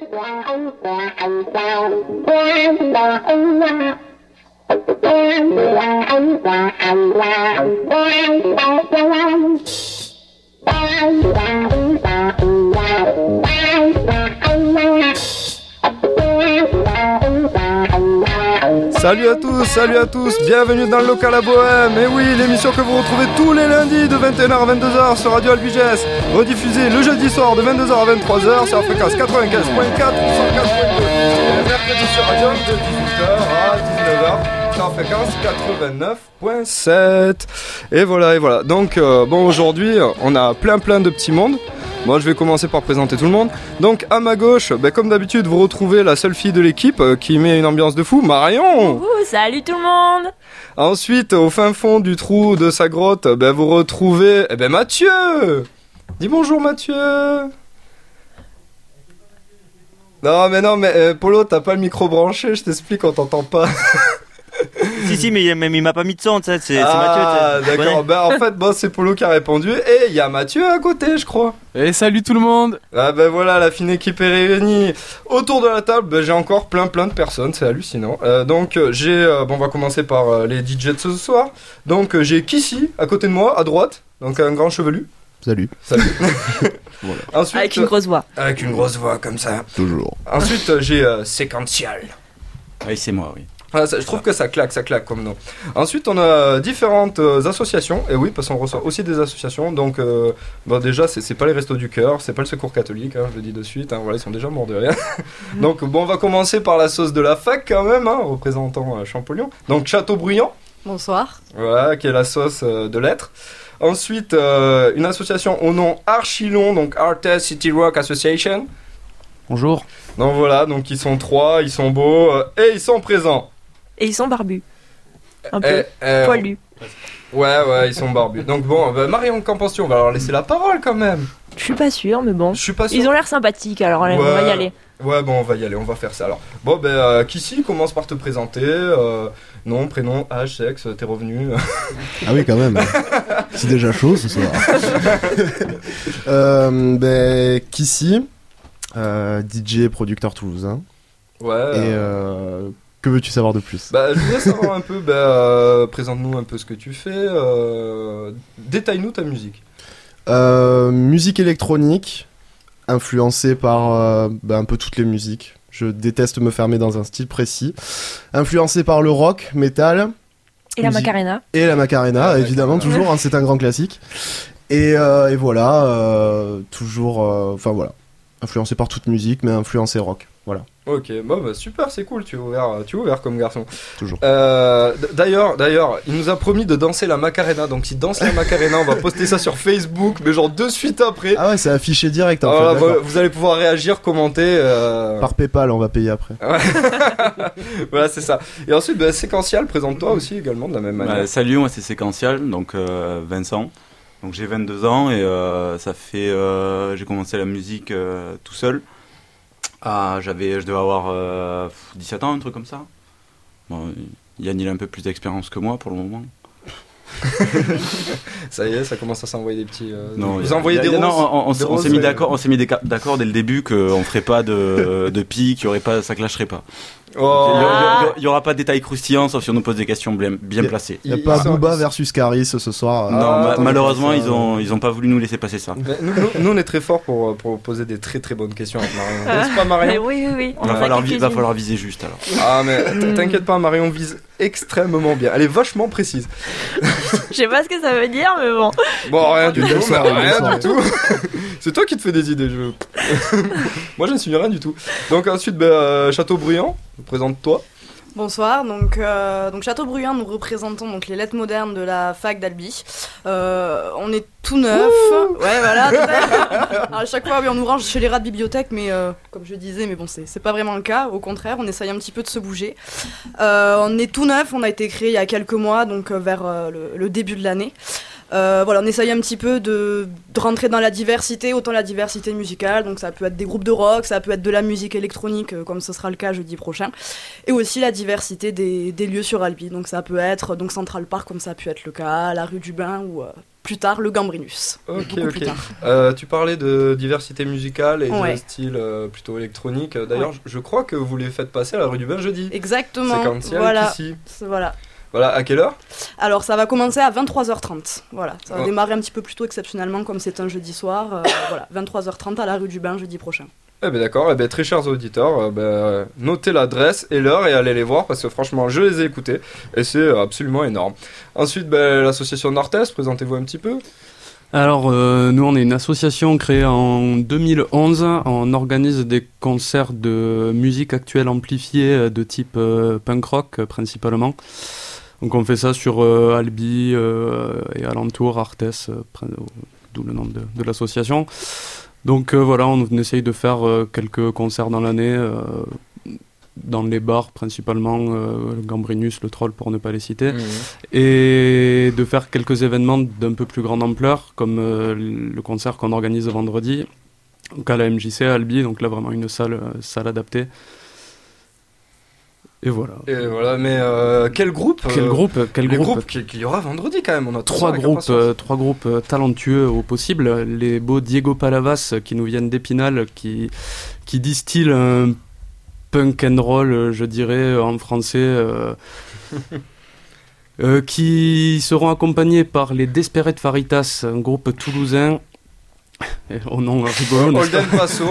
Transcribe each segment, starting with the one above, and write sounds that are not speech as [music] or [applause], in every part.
Bye. Salut à tous, salut à tous, bienvenue dans le local à Bohème. Et oui, l'émission que vous retrouvez tous les lundis de 21h à 22h sur Radio Albiges, rediffusée le jeudi soir de 22h à 23h sur fréquence 95.4 ou 104.2. Et mercredi sur Radio de 18h à 19h sur la fréquence 89.7. Et voilà, et voilà. Donc, euh, bon, aujourd'hui, on a plein plein de petits mondes. Moi, je vais commencer par présenter tout le monde. Donc, à ma gauche, ben, comme d'habitude, vous retrouvez la seule fille de l'équipe euh, qui met une ambiance de fou, Marion. Ouh, salut tout le monde Ensuite, au fin fond du trou de sa grotte, ben, vous retrouvez eh ben, Mathieu. Dis bonjour, Mathieu. Non, mais non, mais euh, Polo, t'as pas le micro branché, je t'explique, on t'entend pas. [laughs] Si, si, mais il, même, il m'a pas mis de sais, c'est ah, Mathieu. d'accord. Ben, en fait, bon, c'est Polo qui a répondu et il y a Mathieu à côté, je crois. Et salut tout le monde Ah ben voilà, la fine équipe est réunie. Autour de la table, ben, j'ai encore plein plein de personnes, c'est hallucinant. Euh, donc euh, j'ai, euh, bon, on va commencer par euh, les DJ de ce soir. Donc euh, j'ai Kissy à côté de moi, à droite, donc un grand chevelu. Salut. Salut. [laughs] Ensuite, Avec une grosse voix. avec une grosse voix comme ça. Toujours. Ensuite j'ai euh, Séquential. Oui, c'est moi, oui. Ça- je trouve que ça claque, ça claque comme nom. Ensuite, on a différentes euh, associations. Et oui, parce qu'on reçoit aussi des associations. Donc, euh, bon, déjà, c'est pas les Restos du Cœur, c'est pas le Secours catholique, hein, je le dis de suite. hein, voilà, ils sont déjà morts de rien. Donc, bon, on va commencer par la sauce de la fac quand même, hein, représentant euh, Champollion. Donc, Châteaubriand, Bonsoir. voilà, qui est la sauce euh, de lettres. Ensuite, euh, une association au nom archi-long, donc Artist City Rock Association. Bonjour. Donc voilà, donc ils sont trois, ils sont beaux euh, et ils sont présents. Et ils sont barbus. Un peu Eh, eh, poilus. Ouais, ouais, ils sont barbus. Donc bon, bah, Marion, qu'en penses-tu? On va leur laisser la parole quand même. Je suis pas sûre, mais bon. Je suis pas sûr. Ils ont l'air sympathiques, alors on va y aller. Ouais, bon, on va y aller, on va faire ça alors. Bon, ben, euh, Kissy, commence par te présenter. euh, nom, prénom, âge, sexe, t'es revenu. Ah oui, quand même. C'est déjà chaud ce soir. [laughs] euh, ben, Kissy, euh, DJ producteur toulousain. ouais. Et euh, euh, que veux-tu savoir de plus? Bah, je voulais savoir un peu, bah, euh, présente-nous un peu ce que tu fais. euh, Détaille-nous ta musique. Euh, Musique électronique, influencée par euh, ben, un peu toutes les musiques. Je déteste me fermer dans un style précis. Influencée par le rock, metal Et la. Macarena et la Macarena, Ah, évidemment, toujours, hein, c'est un grand classique. Et, euh, et voilà, euh, toujours, euh, enfin voilà, influencé par toute musique, mais influencé rock, voilà, Ok, bon, bah, super, c'est cool, tu es ouvert, tu es ouvert comme garçon. toujours. Euh, d'ailleurs, d'ailleurs, il nous a promis de danser la Macarena, donc s'il danse la Macarena, on va poster ça sur Facebook, mais genre de suite après. Ah ouais, c'est affiché direct en Voilà, fait, vous, allez pouvoir réagir, commenter. euh, Par PayPal, on va payer après. [laughs] voilà, c'est ça. Et ensuite, bah, séquentiel, présente-toi aussi également de la même manière. Bah, salut, moi c'est Séquential, donc euh, Vincent. Donc j'ai 22 ans et euh, ça fait. euh, j'ai commencé la musique euh, tout seul. Ah, j'avais, je devais avoir euh, 17 ans, un truc comme ça. Bon, Yann il a un peu plus d'expérience que moi pour le moment. [laughs] Ça y est, ça commence à s'envoyer des petits. euh, Non, vous envoyez des roses. non, on, on des s- on roses, s'est mis d'accord, on s'est mis déca- d'accord dès le début qu'on ferait pas de, de pique, qu'il y aurait pas, ça clasherait pas. Il y Oh, aura- il y aura- il y aura pas de détails croustillants, sauf si on nous pose des questions bien, placées. Il y a pas Booba versus Caris ce soir. Ah, non, ma- malheureusement, ils ont, ils ont pas voulu nous laisser passer ça. Mais nous, nous- nous, on est très fort pour, pour poser des très très bonnes questions avec Marion. N'est-ce pas, Mais Marion oui, oui, oui. On Il va falloir, vi- va quelques-unes. falloir viser juste alors. Ah, mais t- t'inquiète pas, Marion vise extrêmement bien. Elle est vachement précise. [laughs] Je sais pas ce que ça veut dire, mais bon. Bon, rien du tout, mais rien du. [laughs] C'est toi qui te fais des idées, je. [laughs] Moi, je ne suis rien du tout. Donc, ensuite, bah, euh, Châteaubriand, présente-toi. Bonsoir. Donc, euh, donc nous représentons donc les lettres modernes de la fac d'Albi. Euh, on est tout neuf. Ouais, voilà. [laughs] à fait. Alors, à chaque fois, oui, on nous range chez les rats de bibliothèque, mais euh, comme je disais, mais bon, c'est pas vraiment le cas. Au contraire, on essaye un petit peu de se bouger. Euh, on est tout neuf. On a été créé il y a quelques mois, donc vers le, le début de l'année. Euh, voilà, on essaye un petit peu de, de rentrer dans la diversité, autant la diversité musicale, donc ça peut être des groupes de rock, ça peut être de la musique électronique, euh, comme ce sera le cas jeudi prochain, et aussi la diversité des, des lieux sur Albi. Donc ça peut être donc Central Park, comme ça a pu être le cas, la rue du Bain ou euh, plus tard le Gambrinus. Ok, ok. Euh, tu parlais de diversité musicale et Ouais. de style euh, plutôt électronique. D'ailleurs, je- je crois que vous les faites passer à la rue du Bain jeudi. Exactement. Voilà. ici. Voilà. Voilà, à quelle heure? Alors ça va commencer à 23h30. Voilà, ça va Oh. démarrer un petit peu plus tôt exceptionnellement comme c'est un jeudi soir. Euh, [coughs] voilà, 23h30 à la rue du Bain jeudi prochain. Eh ben d'accord, eh ben, très chers auditeurs, euh, ben, notez l'adresse et l'heure et allez les voir parce que franchement je les ai écoutés et c'est absolument énorme. Ensuite ben, l'association Nortes, présentez-vous un petit peu. Alors, euh, nous, on est une association créée en 2011. On organise des concerts de musique actuelle amplifiée euh, de type euh, punk rock euh, principalement. Donc, on fait ça sur euh, Albi euh, et alentour, Artes, euh, d'où le nom de, de l'association. Donc, voilà, on essaye de faire quelques concerts dans l'année. dans les bars principalement, le Gambrinus, le Troll pour ne pas les citer et de faire quelques événements d'un peu plus grande ampleur, comme le concert qu'on organise vendredi, donc à la MJC à Albi, donc là vraiment une salle, salle adaptée. Et voilà. Et voilà, mais euh, quel groupe Quel euh, groupe Quel Les groupe qu'il y aura vendredi quand même, on a Trois groupes, euh, trois groupes euh, talentueux au possible. Les beaux Diego Palavas euh, qui nous viennent d'Épinal, qui, qui distillent un punk and roll, euh, je dirais, euh, en français. euh, [laughs] euh, qui seront accompagnés par les Desperate Faritas, un groupe toulousain. Au nom rigolo, Holden Paso,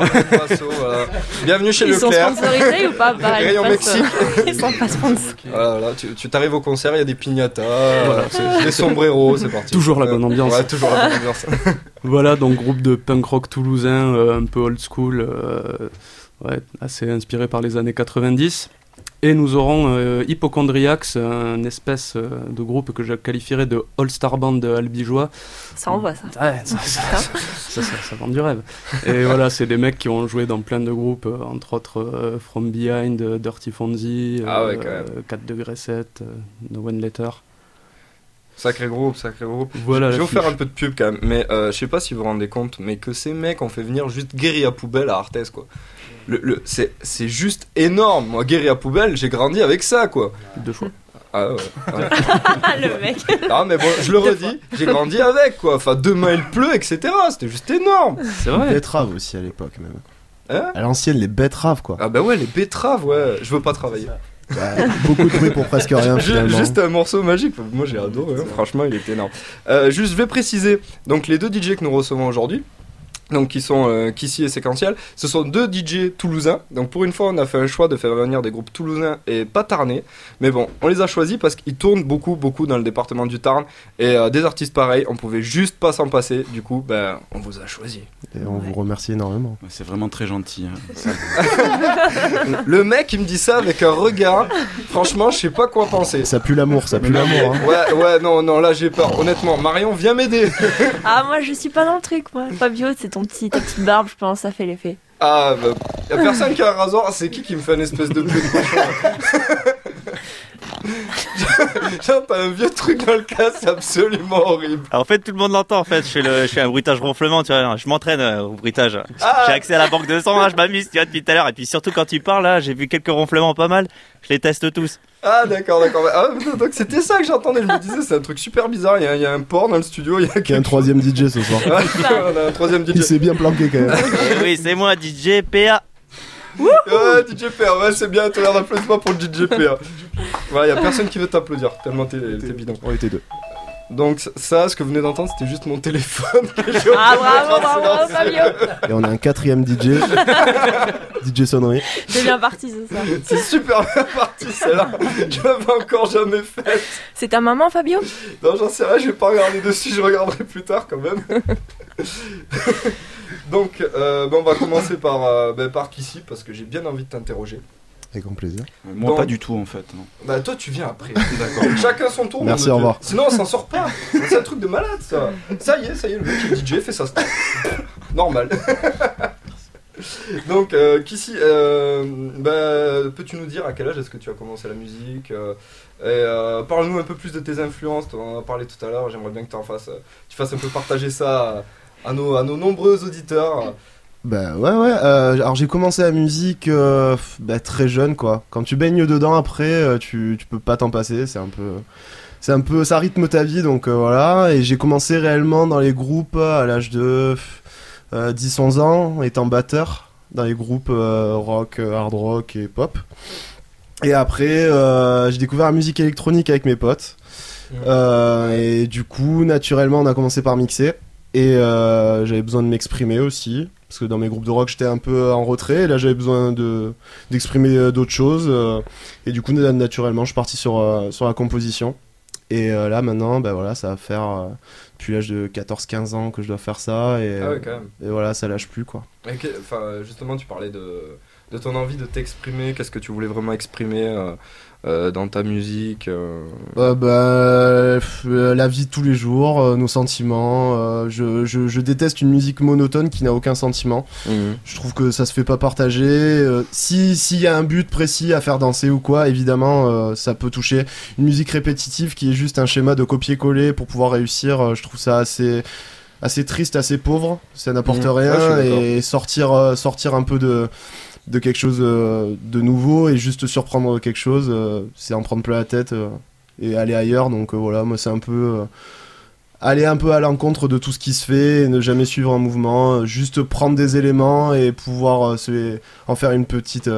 voilà. [laughs] Bienvenue chez Ils sont Leclerc. sponsorisés ou pas [laughs] Bah, ils Rayon Mexique. Ils sont pas sponsorisés. Voilà, voilà, tu tu t'arrives au concert, il y a des piñatas, euh, des sombreros, c'est parti. Toujours la bonne ambiance. Ouais, toujours la bonne ambiance. [laughs] Voilà, donc groupe de punk rock toulousain, euh, un peu old school, euh, ouais, assez inspiré par les années 90. Et nous aurons euh, Hypochondriacs, un espèce euh, de groupe que je qualifierais de all-star band albigeois. Ça envoie ça. Ouais, ça, ça, ça, ça, ça- ça vend du rêve. Et voilà, c'est des mecs qui ont joué dans plein de groupes, euh, entre autres euh, From Behind, euh, Dirty Fonzie, euh, Ah ouais. 4 degrés 7, euh, No One Letter. Sacré groupe, sacré groupe. Voilà, je vais vous faire un peu de pub quand même, mais euh, je sais pas si vous vous rendez compte, mais que ces mecs ont fait venir juste Guérilla Poubelle à Arthès quoi. Le, le- c'est, c'est juste énorme. Moi, Guérilla Poubelle, j'ai grandi avec ça quoi. deux fois. Ah ouais. ouais. Ah, [laughs] le mec. Ah mais bon, je le redis, j'ai grandi avec quoi. Enfin, demain il pleut, etc. C'était juste énorme. C'est Les vrai. betteraves aussi à l'époque même. Hein à l'ancienne, les betteraves quoi. Ah bah ouais, les betteraves, ouais. Je veux pas travailler. Ouais, beaucoup de bruit pour presque rien finalement. Juste un morceau magique, moi j'ai adoré, hein. franchement il était énorme. Euh, juste je vais préciser, donc les deux DJ que nous recevons aujourd'hui, donc qui sont euh, Kissy et Séquentiel, ce sont deux DJ toulousains. Donc pour une fois on a fait un choix de faire venir des groupes toulousains et pas tarnais, mais bon on les a choisis parce qu'ils tournent beaucoup beaucoup dans le département du Tarn et euh, des artistes pareils, on pouvait juste pas s'en passer, du coup ben on vous a choisi. Et on vous remercie énormément. C'est vraiment très gentil. hein. [laughs] Le mec il me dit ça avec un regard, franchement je sais pas quoi penser. Ça pue l'amour, ça pue l'amour. hein. Ouais, ouais, non, non, là j'ai peur. Honnêtement, Marion, viens m'aider. Ah, moi, je suis pas dans le truc, moi. Fabio, c'est ton petit, ta petite barbe, je pense, ça fait l'effet. Ah, bah, y a personne qui a un rasoir. C'est qui qui me fait une espèce de [laughs] t'as un vieux truc dans le casque, c'est absolument horrible. Alors, en fait, tout le monde l'entend. En fait, je fais, le, je fais un bruitage ronflement. Tu vois, je m'entraîne euh, au bruitage. Ah, J'ai accès à la banque de sang. hein, je m'amuse. Tu vois, depuis tout à l'heure. Et puis surtout quand tu parles là, j'ai vu quelques ronflements pas mal. Je les teste tous. ah d'accord, d'accord. Ah, donc c'était ça que j'entendais. Je me disais, c'est un truc super bizarre. Il y, a- il y a un porc dans le studio. Il y a Il y a un troisième DJ ce soir. Ouais, [laughs] on a un troisième Il DJ. s'est bien planqué quand même. Et oui, c'est moi, DJ PA. Ouais, DJ PA, ouais, c'est bien. L'air d'applaudissements pour le DJ PA. Voilà, y a personne qui veut t'applaudir. Tellement t'es t'es bidon. On était deux. Donc ça, ce que vous venez d'entendre, c'était juste mon téléphone. que j'ai Ah, bravo, bravo. Fabio. Et on a un quatrième DJ. [laughs] DJ sonnerie. C'est bien parti, c'est ça. C'est super bien parti celle-là. Je l'avais encore jamais faite. C'est ta maman, Fabio? Non, j'en sais rien, je vais pas regarder dessus, je regarderai plus tard quand même. [laughs] Donc, euh, ben, on va commencer par, euh, ben, par Kissy parce que j'ai bien envie de t'interroger. Avec grand plaisir. Moi, Bon. pas du tout en fait. non. Bah, toi, tu viens après. [laughs] D'accord. Chacun son tour. Merci, au revoir. Sinon, on s'en sort pas. C'est un truc de malade ça. Ça y est, ça y est, le mec qui est DJ fait sa star. [laughs] Normal. Donc, euh, Kissy, euh, bah, peux-tu nous dire à quel âge est-ce que tu as commencé la musique euh, et, euh, Parle-nous un peu plus de tes influences. Tu en as parlé tout à l'heure. J'aimerais bien que tu en fasses, euh, tu fasses un peu partager ça à, à nos, à nos nombreux auditeurs. Bah ouais ouais. euh, alors j'ai commencé la musique euh, bah, très jeune quoi. Quand tu baignes dedans après, euh, tu, tu peux pas t'en passer. C'est un peu, c'est un peu, ça rythme ta vie donc euh, voilà. Et j'ai commencé réellement dans les groupes à l'âge de euh, 10-11 ans, étant batteur dans les groupes rock, hard rock et pop. Et après, j'ai découvert la musique électronique avec mes potes. Euh, et du coup, naturellement, on a commencé par mixer. Et euh, j'avais besoin de m'exprimer aussi. Parce que dans mes groupes de rock, j'étais un peu en retrait. Et là, j'avais besoin de, d'exprimer euh, d'autres choses. euh, et du coup, na- naturellement, je suis parti sur, euh, sur la composition. Et là, maintenant, ben voilà, ça va faire depuis l'âge de 14-15 ans que je dois faire ça. Et, Ah ouais, quand même. et voilà, ça lâche plus, quoi. Enfin, justement, tu parlais de, de ton envie de t'exprimer. Qu'est-ce que tu voulais vraiment exprimer euh, dans ta musique euh, Euh, bah, la vie de tous les jours, nos sentiments. euh, je, je, je déteste une musique monotone qui n'a aucun sentiment. Je trouve que ça se fait pas partager. si s'il y a un but précis à faire danser ou quoi, évidemment, ça peut toucher. Une musique répétitive qui est juste un schéma de copier-coller pour pouvoir réussir, je trouve ça assez assez triste, assez pauvre. Ça n'apporte Mhm. Rien et sortir sortir un peu de de quelque chose euh, de nouveau et juste surprendre quelque chose, euh, c'est en prendre plein la tête euh, et aller ailleurs. Donc voilà, moi c'est un peu aller un peu à l'encontre de tout ce qui se fait et ne jamais suivre un mouvement, juste prendre des éléments et pouvoir en faire une petite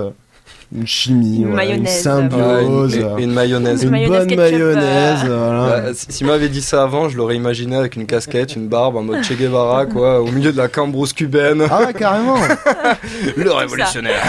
une chimie, Une voilà, une mayonnaise. symbiose, une mayonnaise. une mayonnaise bonne ketchup, mayonnaise, [laughs] voilà. Bah, si- S'il m'avait dit ça avant, je l'aurais imaginé avec une casquette, une barbe en mode Che Guevara, [laughs] quoi, au milieu de la cambrousse cubaine. Ah ouais, carrément. [laughs] Le révolutionnaire.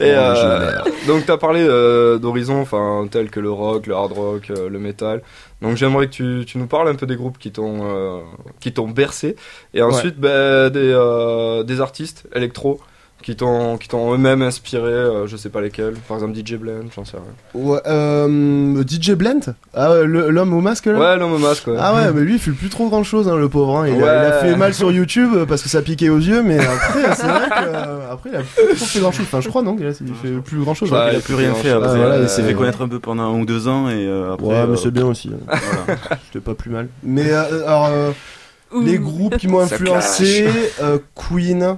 Et euh, donc tu as parlé euh, d'horizons enfin tels que le rock, le hard rock, euh, le metal. Donc j'aimerais que tu, tu nous parles un peu des groupes qui t'ont euh, qui t'ont bercé et ensuite bah, des euh, des artistes électro qui t'ont qui t'ont eux-mêmes inspiré, euh, je sais pas lesquels, par exemple DJ Blend, j'en sais rien. Ouais, euh, DJ Blend Ah l'homme au masque là Ouais, l'homme au masque. Ouais. Ah ouais, mais lui il fait plus trop grand chose, hein, le pauvre. hein. Il, a, Ouais. il a fait mal sur YouTube euh, parce que ça piquait aux yeux, mais après, c'est vrai que euh, après il a plus trop fait grand chose. Enfin, je crois non, il a il fait plus grand chose. Ouais, il a plus rien fait après. Ah, voilà, il s'est fait connaître un peu pendant un ou deux ans et euh, après. Ouais, euh, mais c'est bien aussi. hein. voilà. C'était pas plus mal. Mais euh, alors, euh, les groupes qui m'ont influencé, euh, Queen,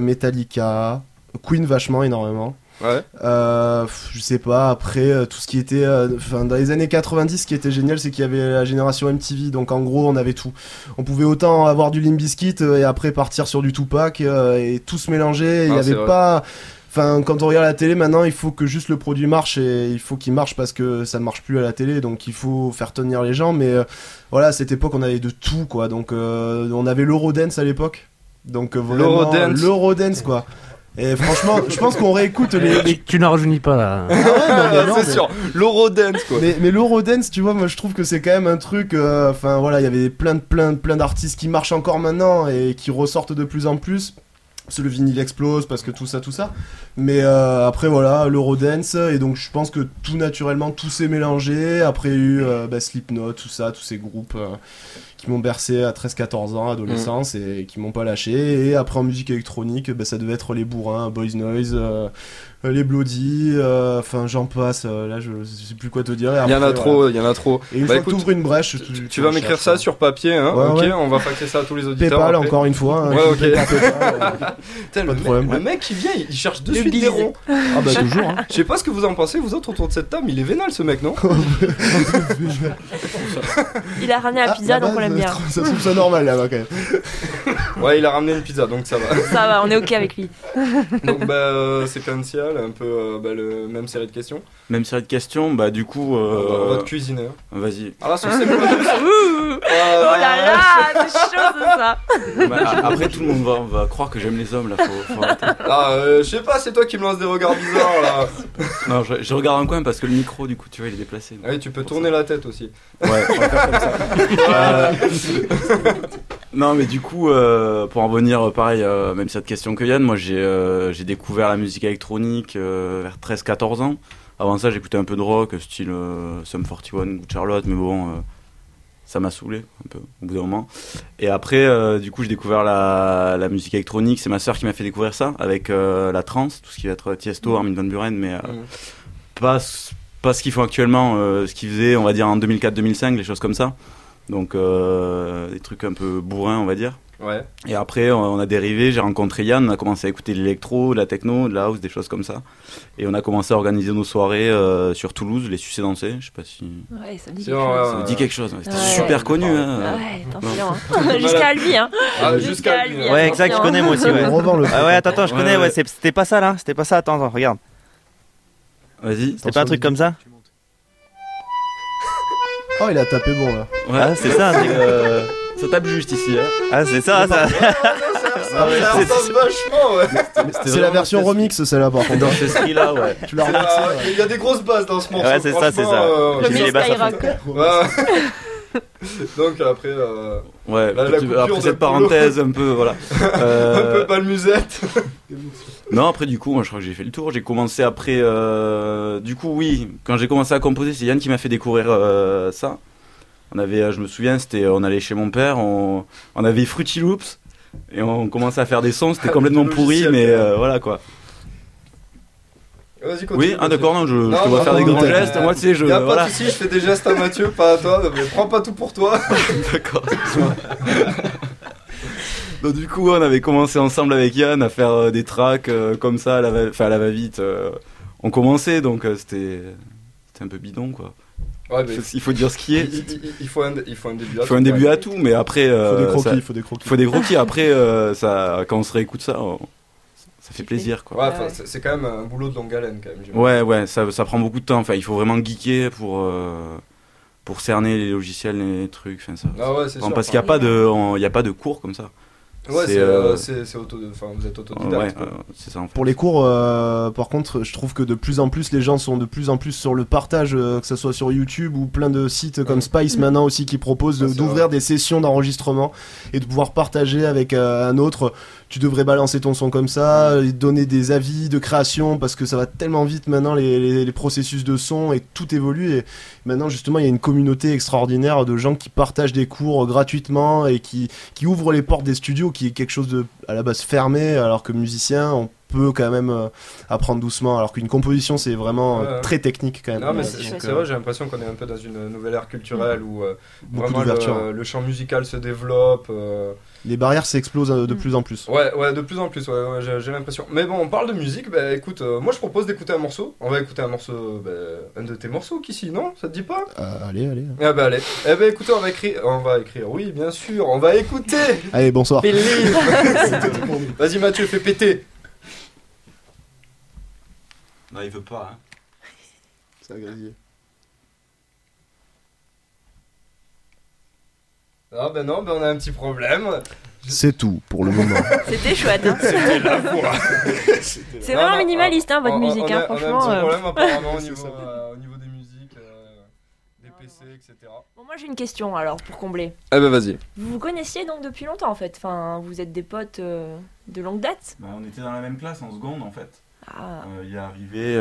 Metallica, Queen vachement énormément. Ouais. Euh, je sais pas, après euh, tout ce qui était. euh, dans les années 90, ce qui était génial, c'est qu'il y avait la génération MTV, donc en gros, on avait tout. On pouvait autant avoir du euh, et après partir sur du Tupac euh, et tout se mélanger. Il Ah, y c'est avait vrai. pas. Enfin, quand on regarde la télé maintenant, il faut que juste le produit marche et il faut qu'il marche parce que ça ne marche plus à la télé, donc il faut faire tenir les gens. Mais euh, voilà, à cette époque, on avait de tout, quoi. Donc, euh, on avait l'Eurodance à l'époque. Donc, euh, vraiment, L'Eurodance. l'Eurodance, quoi. Et franchement, je pense qu'on réécoute les, les Tu, tu n'en rajeunis pas là. ah ouais, non, mais [laughs] non, c'est mais- sûr, l'Eurodance quoi. Mais, mais l'Eurodance, tu vois, moi je trouve que c'est quand même un truc. euh, Enfin voilà, il y avait plein de plein, de- plein d'artistes qui marchent encore maintenant et qui ressortent de plus en plus. Parce que le vinyle explose, parce que tout ça, tout ça. Mais euh, après voilà, l'Eurodance, et donc je pense que tout naturellement, tout s'est mélangé. Après il y a eu euh, bah, Slipknot, tout ça, tous ces groupes euh, qui m'ont bercé à 13-14 ans, adolescence, et qui m'ont pas lâché. Et après en musique électronique, bah, ça devait être les bourrins, Boys Noise, euh, les Bloody, euh, enfin j'en passe. euh, là je, je sais plus quoi te dire. Il y en a trop, voilà. il y en a trop. Et une Bah, fois écoute, que une brèche, Tu, tu vas m'écrire ça sur papier, hein Ouais, Ok, ouais. on va faxer ça à tous les auditeurs. PayPal après. encore une fois. hein, Ouais, ok. euh. [laughs] Putain, le, Pas de mec, problème. le mec qui vient, il il cherche de suite des ronds. Ah bah toujours. Hein. [laughs] Je sais pas ce que vous en pensez, vous autres autour de cette table, il est vénal ce mec, non [laughs] Il a ramené la Ah, pizza, donc on l'aime bien. Ça trouve ça normal là-bas quand même. Ouais, il a ramené une pizza, donc ça va. Ça va, on est ok avec lui. donc bah euh, un peu euh, bah, le même série de questions. Même série de questions, bah du coup. Euh, te cuisiner. hein. Vas-y. Alors sur ces Ouh. Oh là là, c'est chaud c'est ça. Bah, après, tout le monde va, va croire que j'aime les hommes là. Faut, faut arrêter. Ah, euh, je sais pas, c'est toi qui me lances des regards bizarres là. [laughs] Non, je, je regarde un coin parce que le micro, du coup, tu vois, il est déplacé. Ah oui, tu peux tourner la tête aussi. Ouais, on va faire comme ça. [laughs] Euh, non, mais du coup, euh, pour en revenir, euh, pareil, euh, même cette question que Yann, moi j'ai euh, j'ai découvert la musique électronique euh, vers 13-14 ans. Avant ça, j'écoutais un peu de rock, style euh, Sum 41, Good Charlotte, mais bon, euh, ça m'a saoulé un peu au bout d'un moment. Et après, euh, du coup, j'ai découvert la, la musique électronique. C'est ma sœur qui m'a fait découvrir ça avec euh, la trance, tout ce qui va être Tiesto, Armin van Buren, mais euh, Mhm. pas, ce- pas ce qu'ils font actuellement, ce qu'ils faisaient, on va dire en 2004-2005, les choses comme ça. Donc des trucs un peu bourrins, on va dire. Ouais. Et après, on a dérivé, j'ai rencontré Yann, on a commencé à écouter de l'électro, de la techno, de la house, des choses comme ça. Et on a commencé à organiser nos soirées euh, sur Toulouse, les sucer danser. Je sais pas si Ouais, ça me dit quelque chose. ça dit quelque chose. ouais. C'était Ouais. super connu. Ah Hein. ouais, attention. hein. [laughs] Jusqu'à Albi, hein. Ah, Jusqu'à Albi, lui. hein. Ouais, exact, je connais moi aussi, ouais. On revend le Ah ouais, attends, attends, je Ouais, connais, ouais, ouais. c'est- c'était pas ça là, c'était pas ça, attends, attends, regarde. Vas-y. C'était pas un truc comme ça Oh, il a tapé bon là. Ouais, Ah, c'est ça, c'est- ça tape juste ici. Hein. Ah, c'est ça, ça. [laughs] Ça ressemble vachement, ouais. C'est la version remix celle-là par contre. Dans ce style-là, ouais. [laughs] Tu l'as remixé. la- Il y a des grosses bases dans ce morceau. Ouais, c'est ça, c'est franchement, ça. euh, J'ai Le mis mix les basses à Skyrock. Ouais. Donc après, euh, Ouais, La- la petit- coupure après cette Polo. parenthèse un peu, voilà. [laughs] un Euh, peu pas le musette. Non, après, du coup, moi, je crois que j'ai fait le tour. J'ai commencé après. euh, Du coup, oui, quand j'ai commencé à composer, c'est Yann qui m'a fait découvrir euh, ça. On avait, euh, je me souviens, c'était, on allait chez mon père, on, on avait Fruity Loops et on commençait à faire des sons. C'était [laughs] complètement pourri, mais euh, voilà quoi. Vas-y, continue. Oui, ah d'accord, non, je, je Non, te vois non, faire non, des grands gestes. Moi, tu sais, je. Y a pas Voilà. de soucis, je fais des gestes à Mathieu, pas à toi. Mais prends pas tout pour toi. [laughs] [laughs] D'accord. Donc du coup, on avait commencé ensemble avec Yann à faire euh, des tracks euh, comme ça, à la va- enfin à la va-vite. euh, on commençait, donc euh, c'était c'était un peu bidon quoi. Ouais, mais Il faut- dire ce qui est. il, il- il faut un, il faut un début. Il faut un début à tout, mais après. Il faut euh, des croquis, ça- il faut des croquis. faut des croquis. Après, euh, ça, quand on se réécoute ça, on- ça fait plaisir quoi. Ouais, c'est quand même un boulot de longue haleine quand même. Ouais, ouais, ça, ça prend beaucoup de temps. Enfin, il faut vraiment geeker pour, euh, pour cerner les logiciels, les trucs. Enfin, ça, Ah ouais, sûr. parce qu'il n'y a, pas de- on- il y a pas de cours comme ça. Ouais, c'est, c'est euh, c'est- c'est auto. Enfin, vous êtes Ouais, autodidacte. quoi. euh, c'est ça en fait. Pour les cours, euh, par contre, je trouve que de plus en plus, les gens sont de plus en plus sur le partage, euh, que ce soit sur YouTube ou plein de sites comme Spice maintenant aussi qui proposent d'ouvrir vrai. des sessions d'enregistrement et de pouvoir partager avec euh, un autre. Tu devrais balancer ton son comme ça, euh, donner des avis de création parce que ça va tellement vite maintenant les, les- les processus de son et tout évolue. Et maintenant, justement, il y a une communauté extraordinaire de gens qui partagent des cours gratuitement et qui, qui ouvrent les portes des studios, qui est quelque chose de à la base fermé, alors que musicien, on peut quand même euh, apprendre doucement, alors qu'une composition c'est vraiment euh, Ouais. très technique quand même. Non, mais Ouais, c'est vrai, j'ai l'impression qu'on est un peu dans une nouvelle ère culturelle où euh, Beaucoup vraiment le, le champ musical se développe. Les barrières s'explosent euh, de Mm. plus en plus. Ouais, ouais, de plus en plus, ouais, ouais, j'ai j'ai l'impression. Mais bon, on parle de musique, bah écoute, euh, moi je propose d'écouter un morceau. On va écouter un morceau, bah, un de tes morceaux, Kissy, non? Ça te dit pas? Euh, allez, allez. Ah bah allez. Eh bah écoutez, on va écrire, on va écrire, oui, bien sûr, on va écouter [laughs] Allez, bonsoir. [laughs] Vas-y Mathieu, fais péter Non, il veut pas. hein. Ah bah non, bah on a un petit problème. C'est tout pour le moment. [laughs] C'était chouette. Hein. C'était la voix. [laughs] C'est vraiment minimaliste, hein, votre On- musique. on hein, a, on a franchement. un petit euh. problème apparemment au [laughs] niveau, euh, au niveau des musiques, euh, des PC, etc. Bon, moi j'ai une question alors pour combler. Ah bah vas-y. Vous vous connaissiez donc depuis longtemps en fait? Enfin, vous êtes des potes euh, de longue date? Bah, on était dans la même classe en seconde en fait. Ah. Euh, il est arrivé.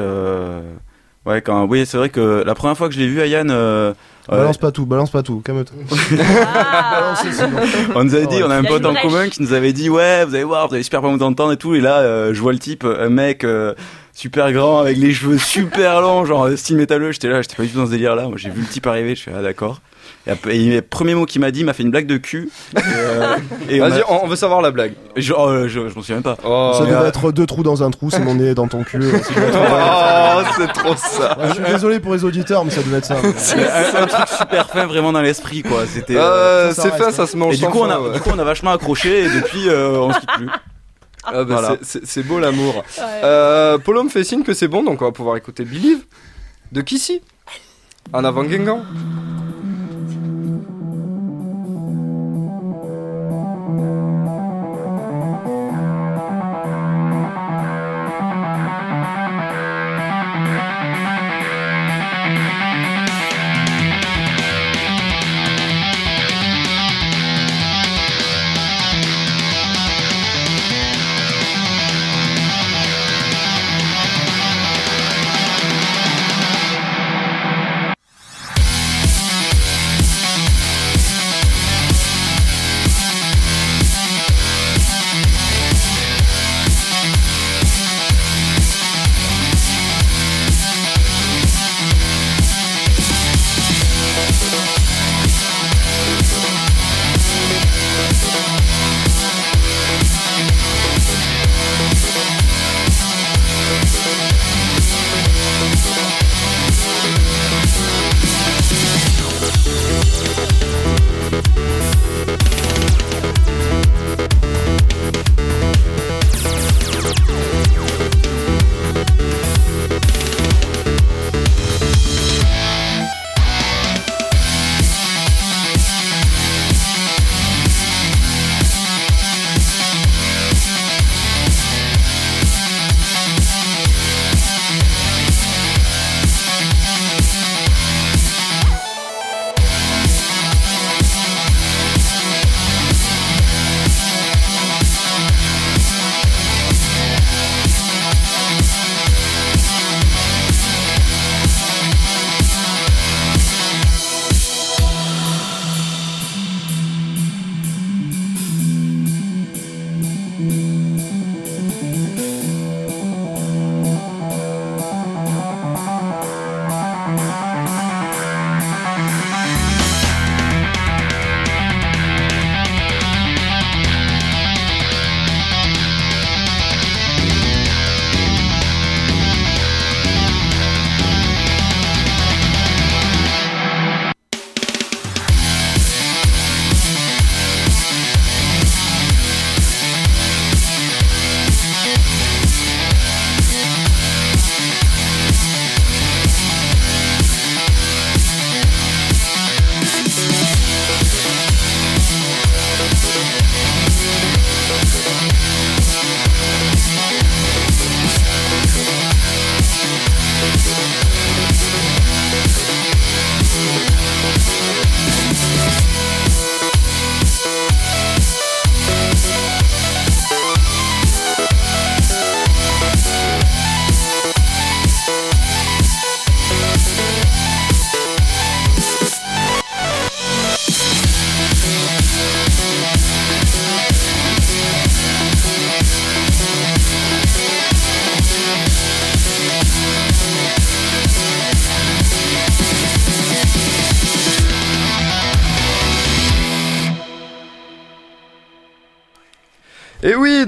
Euh, Ouais, quand. Oui, c'est vrai que la première fois que je l'ai vu, Ayane. euh, euh, Balance pas tout, balance pas tout, calme-toi. [laughs] Ah. On nous avait dit, Ouais. on a un pote en commun qui nous avait dit, ouais, vous allez voir, vous allez super pas vous entendre et tout. Et là, euh, je vois le type, un mec euh, super grand avec les cheveux super longs, genre euh, style métalleux. J'étais là, j'étais pas du tout dans ce délire là. Moi, j'ai vu le type arriver, je fais, ah d'accord. Et, le premier mot qu'il m'a dit, il m'a fait une blague de cul. Et, euh, Vas-y, a- on, on veut savoir la blague. Genre, euh, je, je m'en souviens même pas. Oh, Ça devait euh, être deux trous dans un trou, c'est mon nez dans ton cul. [laughs] Oh, c'est trop ça. Ouais, je suis désolé pour les auditeurs, mais ça devait être ça. [laughs] C'est un, un truc super fin vraiment dans l'esprit quoi. C'était. euh, Euh, c'est fait, ça se mange Et du coup, on fin, a, ouais. du coup, on a vachement accroché et depuis, euh, on se quitte plus. Ah bah, Voilà. c'est- beau l'amour. Ouais. Euh, Polo me fait signe que c'est bon, donc on va pouvoir écouter Believe de Kissy. En avant Gengan.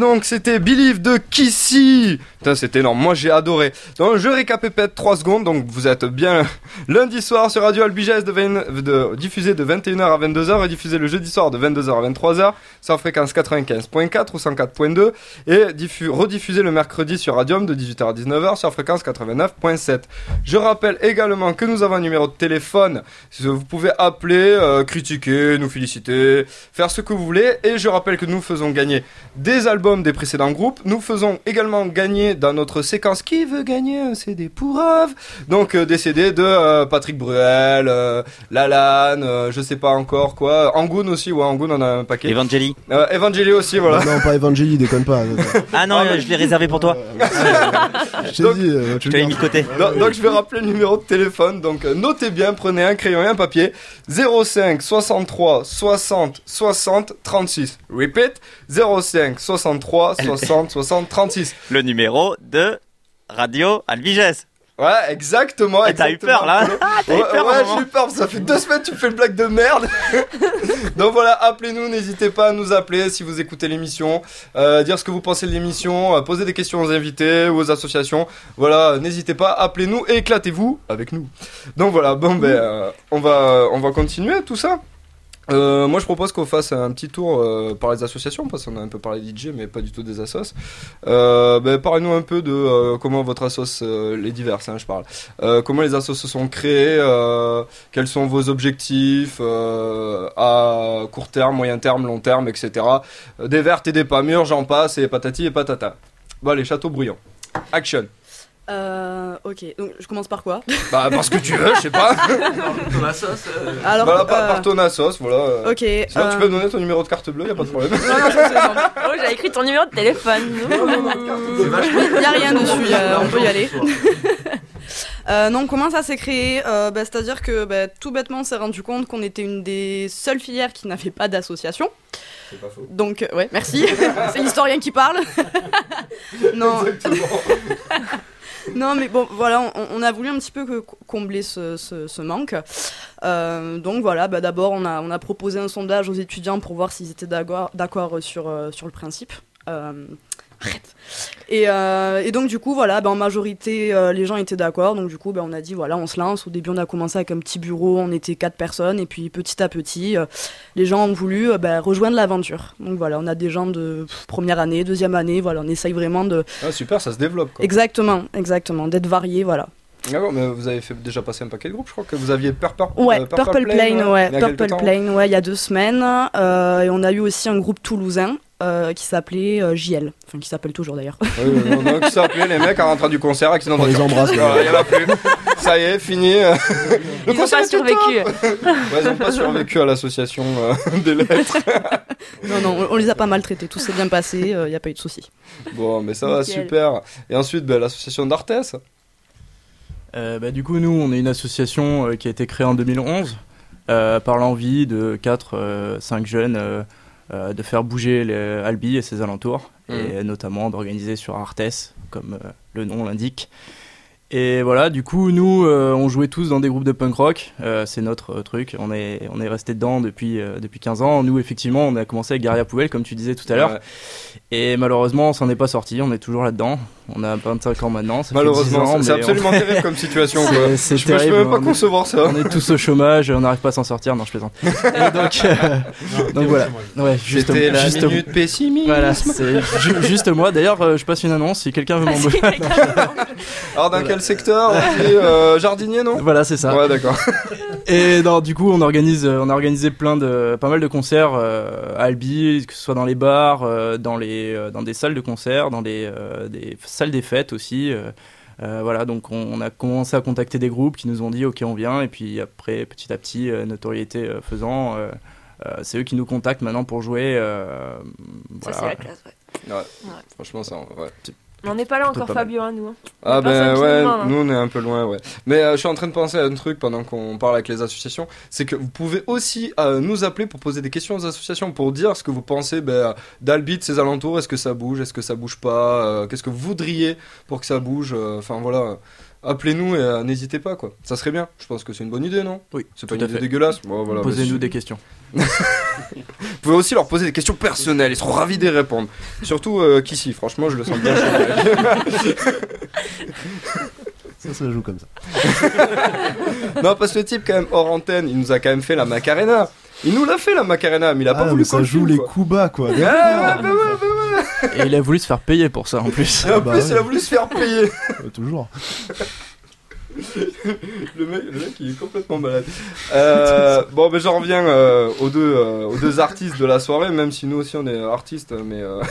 Donc c'était Believe de Kissy. Putain, c'était énorme. Moi, j'ai adoré. Donc, je récapépète 3 secondes. Donc, vous êtes bien lundi soir sur Radio Albiges de, 20 de- diffusé de 21h à 22h et diffusé le jeudi soir de 22h à 23h sur fréquence 95.4 ou 104.2 et diffu- rediffusé le mercredi sur Radium de 18h à 19h sur fréquence 89.7. Je rappelle également que nous avons un numéro de téléphone. Vous pouvez appeler, euh, critiquer, nous féliciter, faire ce que vous voulez. Et je rappelle que nous faisons gagner des albums des précédents groupes. Nous faisons également gagner dans notre séquence Qui veut gagner un CD pour Ave? Donc euh, des CD de euh, Patrick Bruel, euh, Lalanne, euh, je sais pas encore quoi. Angoon aussi, ouais, Angoon on a un paquet. Evangeli. Euh, Evangeli aussi, voilà. Non, pas Evangeli, déconne pas. [laughs] Ah non, Ah, mais- je l'ai réservé pour toi. [laughs] Je t'ai Donc- dit, euh, tu l'ai mis de côté. [laughs] Donc, donc, je vais rappeler le numéro de téléphone. Donc euh, notez bien, prenez un crayon et un papier. 05 63 60 60 36. Repeat 05 63 60 60 36. Le numéro de Radio Albiges. Ouais, exactement. Ah, t'as eu peur, là eu peur, ouais, maman j'ai eu peur. Ça fait deux semaines que tu me fais une blague de merde. [laughs] Donc voilà, appelez-nous, n'hésitez pas à nous appeler si vous écoutez l'émission, euh, dire ce que vous pensez de l'émission, euh, poser des questions aux invités ou aux associations. Voilà, n'hésitez pas, appelez-nous et éclatez-vous avec nous. Donc voilà, bon ben, euh, on va, on va continuer tout ça. Euh, moi je propose qu'on fasse un petit tour euh, par les associations parce qu'on a un peu parlé DJ mais pas du tout des assos. Euh, ben, Parlez-nous un peu de comment votre assos, les diverses hein, je parle, comment les assos se sont créés, euh, quels sont vos objectifs à court terme, moyen terme, long terme, etc. Des vertes et des pas mûres, j'en passe et patati et patata. Bon allez, château bruyant. Action. Euh, ok, donc je commence par quoi [laughs] Bah parce que tu veux, je sais pas. Alors, voilà, par, euh, par ton assos, voilà. euh. ok. Sinon tu euh, peux me donner ton numéro de carte bleue, y a pas de problème. [laughs] non, non, non. Oh, j'avais écrit ton numéro de téléphone. [laughs] Il n'y a rien dessus, y a- on peut y aller. Euh, non, comment ça s'est créé Euh, bah, C'est-à-dire que bah, tout bêtement, on s'est rendu compte qu'on était une des seules filières qui n'avait pas d'association. C'est pas faux. Donc, euh, ouais, merci. C'est l'historien qui parle. non. [laughs] non, mais bon, voilà, on, a voulu un petit peu combler ce, manque. Euh, donc voilà, bah, d'abord, on a, proposé un sondage aux étudiants pour voir s'ils étaient d'accord euh, sur le principe. Euh, arrête. Et, euh, et donc du coup voilà, bah, en majorité euh, les gens étaient d'accord, donc du coup bah, on a dit voilà on se lance. Au début on a commencé avec un petit bureau, on était quatre personnes et puis petit à petit euh, les gens ont voulu bah, rejoindre l'aventure. Donc voilà, on a des gens de première année, deuxième année, voilà, on essaye vraiment de Ah, super, ça se développe quoi. exactement, exactement, d'être varié, voilà. D'accord, mais vous avez fait déjà passer un paquet de groupes, je crois que vous aviez Purple, Ouais, euh, Purple, Plane, ouais, a quelques Purple. Plane, ouais, il y a deux semaines. Euh, et on a eu aussi un groupe toulousain euh, qui s'appelait euh, JL, enfin qui s'appelle toujours d'ailleurs. Non, qui s'appelait les mecs en rentrant du concert, accident de On les embrasse, Voilà, il y en a plus. Ça y est, fini. Le Ils ont [laughs] concert pas survécu. Ouais, ils n'ont pas survécu à l'association euh, [laughs] des lettres. [laughs] non, non, on, les a pas maltraités, tout s'est bien passé, il n'y a pas eu de soucis. Bon, mais ça va, super. Et ensuite, ben, l'association d'Artes. Euh, bah, du coup, nous, on est une association euh, qui a été créée en 2011 euh, par l'envie de 4-5 jeunes euh, de faire bouger les Albi et ses alentours, et notamment d'organiser sur Artes, comme euh, le nom l'indique. Et voilà, du coup, nous, euh, on jouait tous dans des groupes de punk rock, c'est notre truc, on est, on est resté dedans depuis, depuis 15 ans. Nous, effectivement, on a commencé avec Guerilla Poubelle, comme tu disais tout à l'heure, Ouais. et malheureusement, on s'en est pas sorti, on est toujours là-dedans. On a 25 ans maintenant, ça fait 10 Malheureusement, c'est- on- absolument terrible comme situation. [laughs] quoi. c'est c'est Je peux, je terrible. peux même pas on est- concevoir ça. on est tous au chômage, on n'arrive pas à s'en sortir. Non, je plaisante. [laughs] Et donc, euh, donc voilà. Ouais, juste, C'était la juste- minute pessimisme. Voilà, c'est ju- juste moi. D'ailleurs, euh, je passe une annonce si quelqu'un veut m'embaucher. Alors, dans quel secteur euh, Jardinier, non? Voilà, c'est ça. Ouais, d'accord. [laughs] Et non, du coup, on organise, euh, on a organisé plein de, pas mal de concerts euh, à Albi, que ce soit dans les bars, euh, dans les, euh, dans des salles de concert, dans des, euh, des salles des fêtes aussi. euh, euh, voilà, donc on, on a commencé à contacter des groupes qui nous ont dit ok on vient et puis après petit à petit euh, notoriété euh, faisant, euh, euh, c'est eux qui nous contactent maintenant pour jouer. euh, Ça, c'est la classe, ouais. Ouais. Franchement, ça, ouais. On n'est pas là encore, pas. Fabio, hein, nous. hein. Ah ben ouais, hein. nous on est un peu loin, ouais. Mais euh, je suis en train de penser à un truc pendant qu'on parle avec les associations, c'est que vous pouvez aussi euh, nous appeler pour poser des questions aux associations, pour dire ce que vous pensez ben, d'Albi, de ses alentours, est-ce que ça bouge, est-ce que ça bouge pas, euh, qu'est-ce que vous voudriez pour que ça bouge, euh, enfin voilà. Appelez-nous et euh, n'hésitez pas quoi. Ça serait bien. Je pense que c'est une bonne idée, non? Oui, C'est pas une idée fait. dégueulasse. Bon, voilà, Posez-nous bah, des questions. Vous pouvez aussi leur poser des questions personnelles, ils seront ravis d'y répondre. Surtout euh, qu'ici, franchement, je le sens bien. Ça se joue comme ça. [laughs] non, parce que le type, quand même, hors antenne, il nous a quand même fait la Macarena. Il nous l'a fait la Macarena, mais il a pas Ah, voulu ça joue les quoi. coups bas, quoi. Ouais, bah bah. Et il a voulu se faire payer pour ça en plus. Et en bah plus, ouais. il a voulu se faire payer. Euh, Toujours. [laughs] Le mec, le mec, il est complètement malade. Euh, [laughs] bon, mais j'en reviens euh, aux, deux, euh, aux deux artistes de la soirée, même si nous aussi on est artistes, mais euh,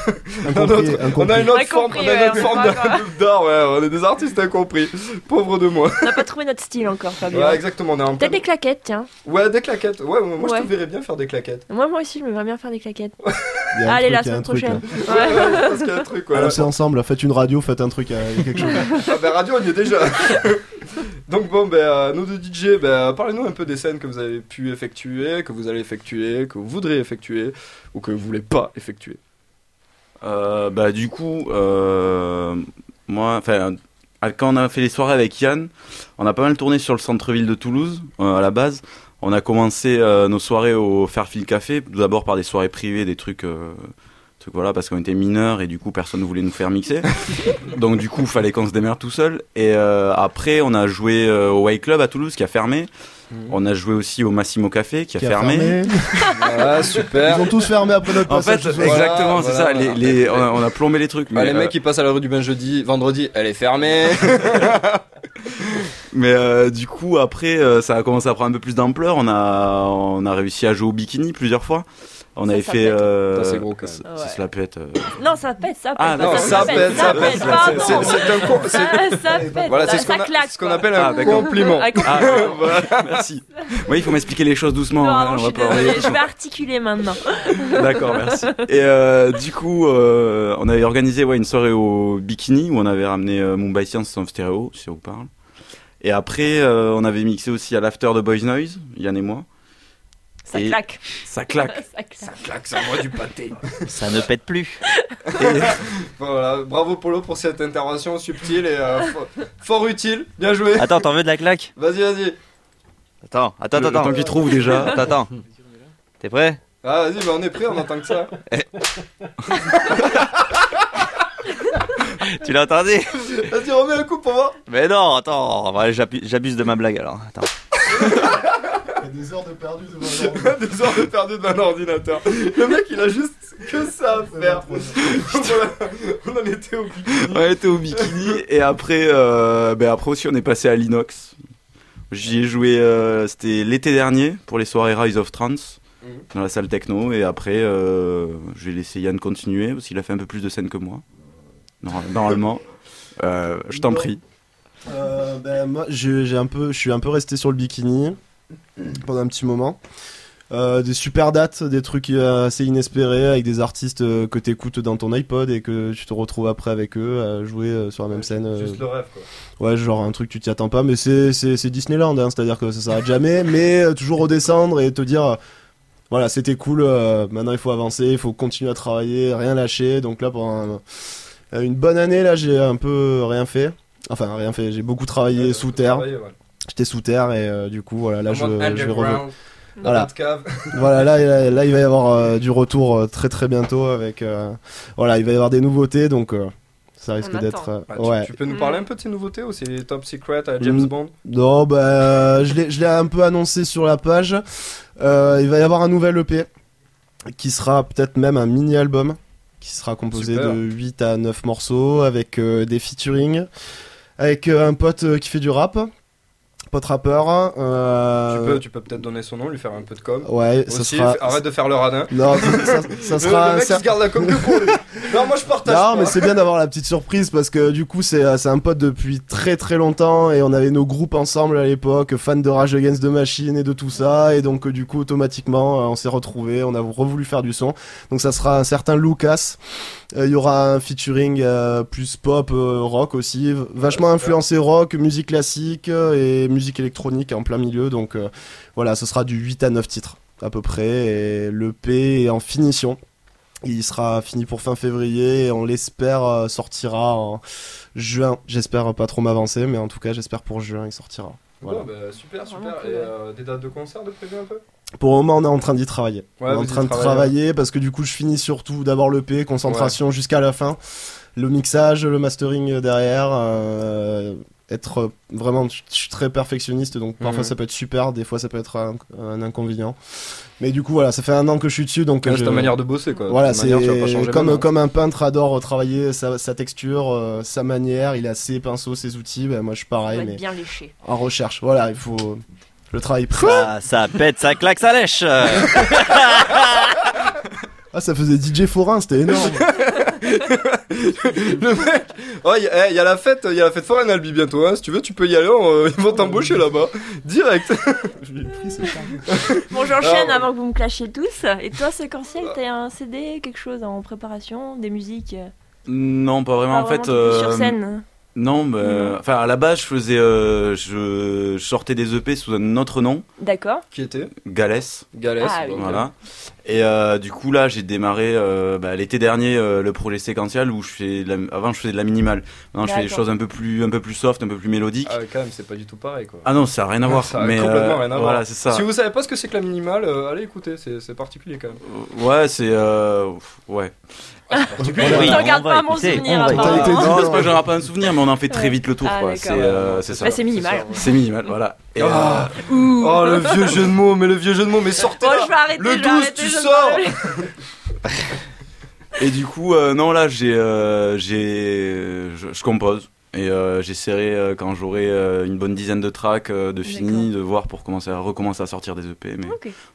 on, [laughs] a on a une autre Incompris, forme, on a une ouais, autre on forme de- d'art, ouais, on est des artistes incompris. Pauvre de moi. On n'a pas trouvé notre style encore, Fabio. Ouais, exactement, on est en plein- Peut-être des claquettes, tiens. Ouais, des claquettes. Ouais, moi je Ouais. te verrais bien faire des claquettes. Moi, moi aussi, je me verrais bien faire des claquettes. A Allez, truc, la a semaine prochaine. [laughs] parce qu'il y a un truc, ouais. Alors, c'est ensemble, faites une radio, faites un truc, euh, a quelque chose. Ah bah radio on y est déjà Donc bon ben euh, nous deux DJ ben, parlez-nous un peu des scènes que vous avez pu effectuer, que vous allez effectuer, que vous voudrez effectuer ou que vous voulez pas effectuer. Euh, bah du coup, euh, moi, enfin, quand on a fait les soirées avec Yann, on a pas mal tourné sur le centre-ville de Toulouse à la base. On a commencé nos soirées au Fairfield Café, d'abord par des soirées privées, des trucs, euh, voilà, parce qu'on était mineurs et du coup personne ne voulait nous faire mixer. Donc du coup, fallait qu'on se démerde tout seul. Et euh, après, on a joué euh, au Way Club à Toulouse qui a fermé. On a joué aussi au Massimo Café qui a Qui a fermé. fermé. [laughs] Voilà super. Ils ont tous fermé après notre En fait, passage. ce soir. exactement, Voilà, c'est ça. voilà. Les, les- on, a, on a plombé les trucs. Bah, mais, les euh, mecs qui passent à la rue du Bain jeudi, vendredi, elle est fermée. [laughs] Mais euh, du coup, après, euh, ça a commencé à prendre un peu plus d'ampleur. On a, on a réussi à jouer au bikini plusieurs fois. On Ça, avait ça fait. pète. euh, Ça, c'est gros, quand ça- même. ça, Ouais. se la pète. euh. Non, ça pète, ça pète. Ah, non, ça pète, ça pète. C'est- un con- Ça, [laughs] ça pète. Voilà, c'est ça, ce qu'on appelle Ah, un d'accord. compliment. Ah, Ah, [laughs] merci. Oui, il faut m'expliquer les choses doucement. hein, on je vais articuler maintenant. [laughs] D'accord, merci. Et euh, du coup, euh, on avait organisé ouais, une soirée au Bikini où on avait ramené euh, Mumbai Science en stéréo, si ça vous parle. Et après, euh, on avait mixé aussi à l'after de Boys Noise, Yann et moi. Ça Et- claque. Ça claque. [laughs] Ça claque. Claque, ça envoie du pâté. [laughs] Ça ne pète plus. [laughs] Voilà, bravo Polo pour cette intervention subtile et euh, fort, fort utile. Bien joué. Attends, t'en veux de la claque? Vas-y, vas-y. Attends, attends, Le attends. temps qu'il trouve déjà. Attends, attends. T'es prêt? Ah, vas-y, bah, on est prêt, on entend que ça. Tu l'as entendu? Vas-y, remets un coup pour voir. Mais non, attends, j'abuse de ma blague alors. Attends. Il y a des heures de perdu devant [laughs] l'ordre. Des heures de perdu devant l'ordinateur. Le mec, il a juste que ça à faire. [laughs] On en était au bikini. On était au bikini et après, euh, ben après aussi on est passé à l'inox. J'y ai joué, euh, c'était l'été dernier pour les soirées Rise of Trance Mhm. dans la salle techno et après euh, je vais laisser Yann continuer parce qu'il a fait un peu plus de scènes que moi. Nor- Normalement, Euh, je t'en prie. Euh, ben, moi, je, j'ai un peu, je suis un peu resté sur le bikini pendant un petit moment. Euh, des super dates, des trucs euh, assez inespérés avec des artistes euh, que t'écoutes dans ton iPod et que tu te retrouves après avec eux à jouer euh, sur la même scène. Juste le rêve, quoi. Ouais, genre un truc tu t'y attends pas, mais c'est c'est c'est Disneyland, hein, c'est-à-dire que ça s'arrête jamais, [laughs] mais toujours redescendre et te dire. voilà, c'était cool. maintenant, il faut avancer, il faut continuer à travailler, rien lâcher. Donc là, pendant un- une bonne année, là, j'ai un peu rien fait. Enfin, rien fait. J'ai beaucoup travaillé Ouais, sous terre. travailler, ouais. J'étais sous terre et euh, du coup, voilà, là, je, vais revenir. Voilà. [laughs] Voilà, là, là, là, il va y avoir euh, du retour euh, très très bientôt avec. euh, voilà, il va y avoir des nouveautés, donc euh, ça risque d'être. euh, Ah, tu, ouais. tu peux nous Mm. parler un peu de ces nouveautés ou c'est les top secret à James Mm. Bond Non, bah, euh, je l'ai je l'ai un peu annoncé sur la page. Euh, il va y avoir un nouvel EP qui sera peut-être même un mini-album qui sera composé Super. de 8 à 9 morceaux avec euh, des featuring, avec euh, un pote euh, qui fait du rap, pote rappeur. euh, Tu peux, tu peux peut-être donner son nom, lui faire un peu de com. Ouais, ça sera. arrête de faire le radin. Non, ça, sera. le mec ça- qui se garde la com que pour lui. Non, moi je partage. Non, pas. mais c'est bien d'avoir la petite surprise parce que du coup, c'est euh, c'est un pote depuis très très longtemps et on avait nos groupes ensemble à l'époque, fans de Rage Against the Machine et de tout ça. Et donc, euh, du coup, automatiquement, on s'est retrouvés, on a revoulu faire du son. Donc, ça sera un certain Lucas. Euh, Il y aura un featuring euh, plus pop, rock aussi, vachement influencé rock, musique classique et musique électronique en plein milieu. Donc, euh, voilà, ce sera du 8 à 9 titres à peu près. Et le P est en finition. Il sera fini pour fin février et on l'espère euh, sortira en juin. J'espère pas trop m'avancer, mais en tout cas j'espère pour juin il sortira. Voilà. Bon, bah, super, super. Et euh, des dates de concert de prévu un peu? Pour le moment, on est en train d'y travailler. Ouais, on est en train de travailler parce que du coup, je finis surtout d'abord l'EP, concentration jusqu'à la fin. Le mixage, le mastering derrière. euh, être vraiment, je suis très perfectionniste donc parfois Mhm. ça peut être super, des fois ça peut être un, un inconvénient. Mais du coup, voilà, ça fait un an que je suis dessus donc. Ouais, C'est ta manière de bosser quoi. Voilà, c'est comme, comme un peintre adore travailler sa, sa texture, euh, sa manière, il a ses pinceaux, ses outils, ben moi je suis pareil, mais bien léché. en recherche. Voilà, il faut le travail. Ça, ça pète, ça claque, ça lèche. Euh, [laughs] Ah, ça faisait DJ Forain, c'était énorme. [laughs] Le mec, oh, il y, a- eh, y a la fête, il y a la fête foraine Albi bientôt. Hein. Si tu veux, tu peux y aller. on- ils vont t'embaucher là-bas, direct. [laughs] Je l'ai pris, c'est pas- [laughs] Bon, j'enchaîne Ah, avant que vous me clashiez tous. Et toi, séquentiel, t'as un CD, quelque chose en préparation, des musiques euh, Non, pas vraiment. pas en fait, vraiment, plus euh, sur scène. Non, mais, Non. enfin à la base, je faisais, euh, je, je sortais des EP sous un autre nom, D'accord. Qui était? Galès. Galès. Ah, oui. Voilà. Et euh, du coup là, j'ai démarré euh, bah, l'été dernier euh, le projet séquentiel où je fais, la- avant je faisais de la minimale. Maintenant je fais des choses un peu plus, un peu plus soft, un peu plus mélodiques. Ah quand même, c'est pas du tout pareil quoi. Ah non, ça a rien à voir. Ça a mais complètement euh, rien à voir. Voilà, c'est ça. Si vous savez pas ce que c'est que la minimale, euh, allez écouter, c'est c'est particulier quand même. Ouais, c'est euh, ouais. Oui, Je regarde on va pas mon souvenir été Non, c'est pas que pas un souvenir, mais on en fait très vite le tour. Ah. C'est euh, ça. Bah, c'est minimal. C'est minimal, voilà. Et, Ah. euh, Oh le vieux jeu de mots, mais le vieux jeu de mots, mais sortez Bon, là je vais arrêter. Le je vais 12, arrêter, tu sors et du coup, euh, non, là, j'ai, euh, j'ai, je, je compose. Et euh, j'essaierai euh, quand j'aurai euh, une bonne dizaine de tracks euh, de fini, de voir pour commencer à recommencer à sortir des EP, mais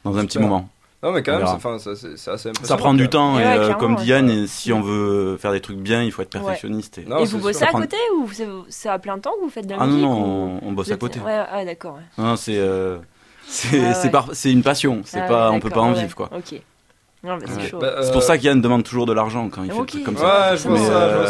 dans un petit moment. Non mais quand même, c'est assez impressionnant. Ça prend du temps Ouais, et euh, comme ouais. dit Yann, et si on veut faire des trucs bien, il faut être Ouais. perfectionniste. Et... Non, vous bossez sûr. à côté ou c'est- c'est à plein temps que vous faites de la Ah non, musique non, ou- on, on bosse à côté. Ouais, ah d'accord. ouais. Non, c'est, euh, [laughs] c'est, Ah c'est, ouais. par- c'est une passion. C'est Ah pas, ouais, on peut pas en ouais. vivre quoi. Ok. Bah, c'est Ouais. Bah, euh, C'est pour ça qu'Yann demande toujours de l'argent quand il fait des trucs comme Ouais, ça. je vois ça, je vois euh,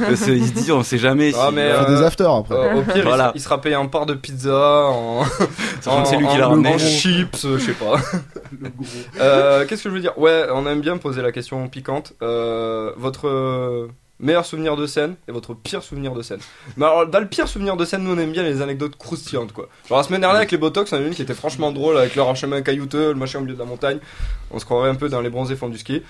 ça. Parce qu'il se dit, on sait jamais. Ah, si- mais, On fait euh, des afters après. Euh, au pire, il Voilà. sera- il, sera payé en part de pizza, en, [laughs] c'est lui qui l'a en- ramené. en chips, euh, je sais pas. [laughs] Euh, Qu'est-ce que je veux dire? Ouais, on aime bien poser la question piquante. Euh, votre euh, meilleur souvenir de scène et votre pire souvenir de scène. Mais alors, dans le pire souvenir de scène, nous on aime bien les anecdotes croustillantes quoi. Genre la semaine dernière avec les Botox, on a une qui était franchement drôle avec leur chemin caillouteux, le machin au milieu de la montagne. On se croirait un peu dans les bronzés fonds du ski.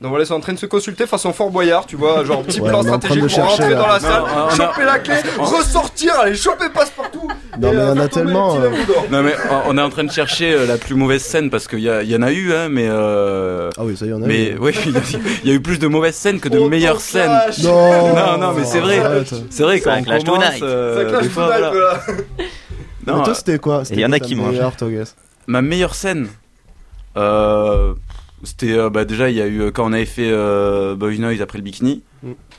Donc voilà, ils sont en train de se consulter façon Fort Boyard, tu vois, genre petit Ouais, plan stratégique pour chercher, rentrer là. dans la Non, salle, choper la clé, ressortir, aller choper passe-partout. Non, et, mais il euh, faire a tellement. euh. Non mais euh, on est en train de chercher euh, la plus mauvaise scène parce qu'il y, a- il y en a eu hein, mais euh, Ah oui, ça y en a. mais eu. oui [laughs] il y a- il eu plus de mauvaises scènes que de Trop meilleures scènes. clash. Non, Non, non, mais c'est vrai. C'est vrai Ça quand on clash commence euh, Ça clash fois, voilà. là. [laughs] Mais Non, toi, euh, c'était quoi? C'était y en a qui mangent. ma meilleure scène euh, c'était euh, bah, déjà il y a eu euh, quand on avait fait euh, Boy Noise après le bikini.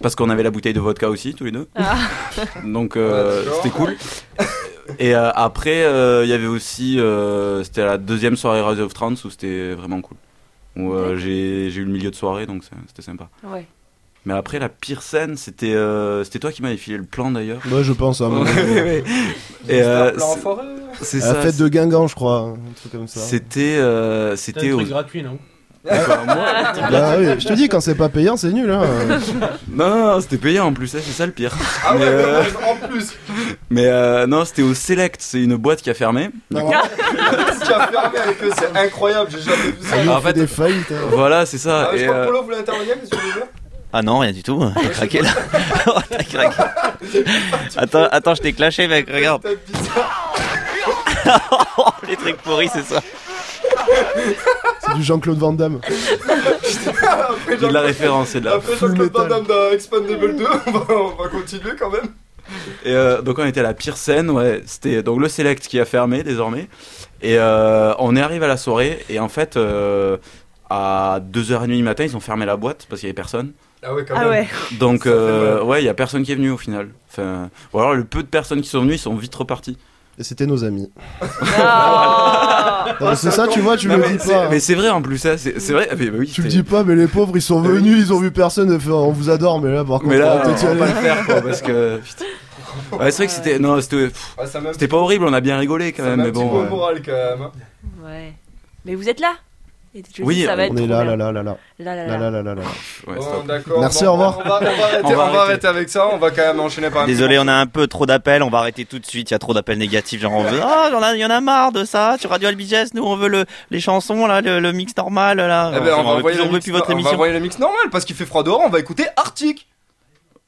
Parce qu'on avait la bouteille de vodka aussi tous les deux. Ah. [laughs] Donc euh, Ouais, c'était cool. Et euh, après euh, il y avait aussi euh, c'était la deuxième soirée Rise of Trance où c'était vraiment cool. Où euh, j'ai eu le milieu de soirée donc c'était sympa. Ouais. Mais après la pire scène c'était euh, c'était toi qui m'avais filé le plan d'ailleurs. Ouais, je pense. hein, Ouais. [laughs] Et euh, c'est la ça. fête de Guingamp, je crois. Un truc comme ça. C'était euh, C'était gratuit, non? D'accord, moi- Bah oui, je te dis, quand c'est pas payant, c'est nul. Hein. [laughs] Non, non, non, c'était payant en plus, hein, c'est ça le pire. Ah mais ouais, euh, en plus. mais, euh, non, c'était au Select, c'est une boîte qui a fermé. Non, Tu as fermé avec eux, c'est incroyable, j'ai jamais vu ça. en fait fait- des faillites. hein. Voilà, c'est ça. Ah, je et, crois que euh, Polo voulait intervenir, dire Ah non, rien du tout. T'as craqué là. [laughs] Oh, T'as craqué. Attends, attends, je t'ai clashé, mec. Regarde. Bizarre. [laughs] Les trucs pourris, c'est ça. C'est du Jean-Claude Van Damme. Après, de la référence, c'est de la. Après Jean-Claude Van. Damme dans Expandable 2, on va, on va continuer quand même. Et euh, donc on était à la pire scène, ouais. C'était donc le Select qui a fermé désormais. Et euh, on est arrivé à la soirée et en fait euh, à 2h30 du matin ils ont fermé la boîte parce qu'il y avait personne. Ah ouais, quand Ah même. ouais. Donc euh, ouais, il y a personne qui est venu au final. Enfin, ou alors le peu de personnes qui sont venues ils sont vite repartis. Et c'était nos amis. Ah. [laughs] Non, mais c'est ça, tu vois, tu Non, le mais dis c'est- pas. Mais c'est vrai en plus, ça, c'est c'est vrai. Ah, mais, bah oui, Tu le c'est- dis pas, mais les pauvres, ils sont venus, ils ont vu personne. On vous adore, mais là, par contre, Mais là, on va peut-être y aller. pas le faire quoi, parce que. putain. Ouais, c'est vrai que c'était. Non, c'était pff, Ah, ça m'a un c'était pas horrible, on a bien rigolé quand ça même, met un mais petit bon. coup au ouais. moral quand même. hein. Ouais. Mais vous êtes là. Et Oui, dis, ça va être On est trop là, là, là, là, là, Là, là, là, là. là. Ouais, d'accord. Merci, Bon, au revoir. On va, on va arrêter, On va on va arrêter. arrêter avec ça. On va quand même enchaîner par un Désolé, on a un peu trop d'appels, on va arrêter tout de suite, il y a trop d'appels négatifs, genre on veut, ah, il y en a, il y en a marre de ça, sur Radio Albigès, nous on veut le, les chansons, là, le, le mix normal, là. Eh ben, on va veut envoyer plus, le on mix, plus votre on va émission. envoyer le mix normal parce qu'il fait froid dehors. On va écouter Arctic.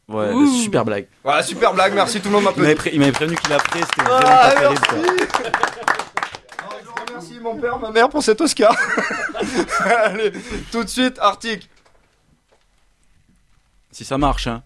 Ouais, Ouh. super blague. Voilà, super blague. Merci, tout le monde Il m'avait m'applaudit. pré- il m'avait prévenu qu'il a pris, c'était vraiment Ah, pas terrible. merci. quoi. Alors, je remercie mon père, ma mère pour cet Oscar. [laughs] Allez, tout de suite, Arctic. Si ça marche, hein.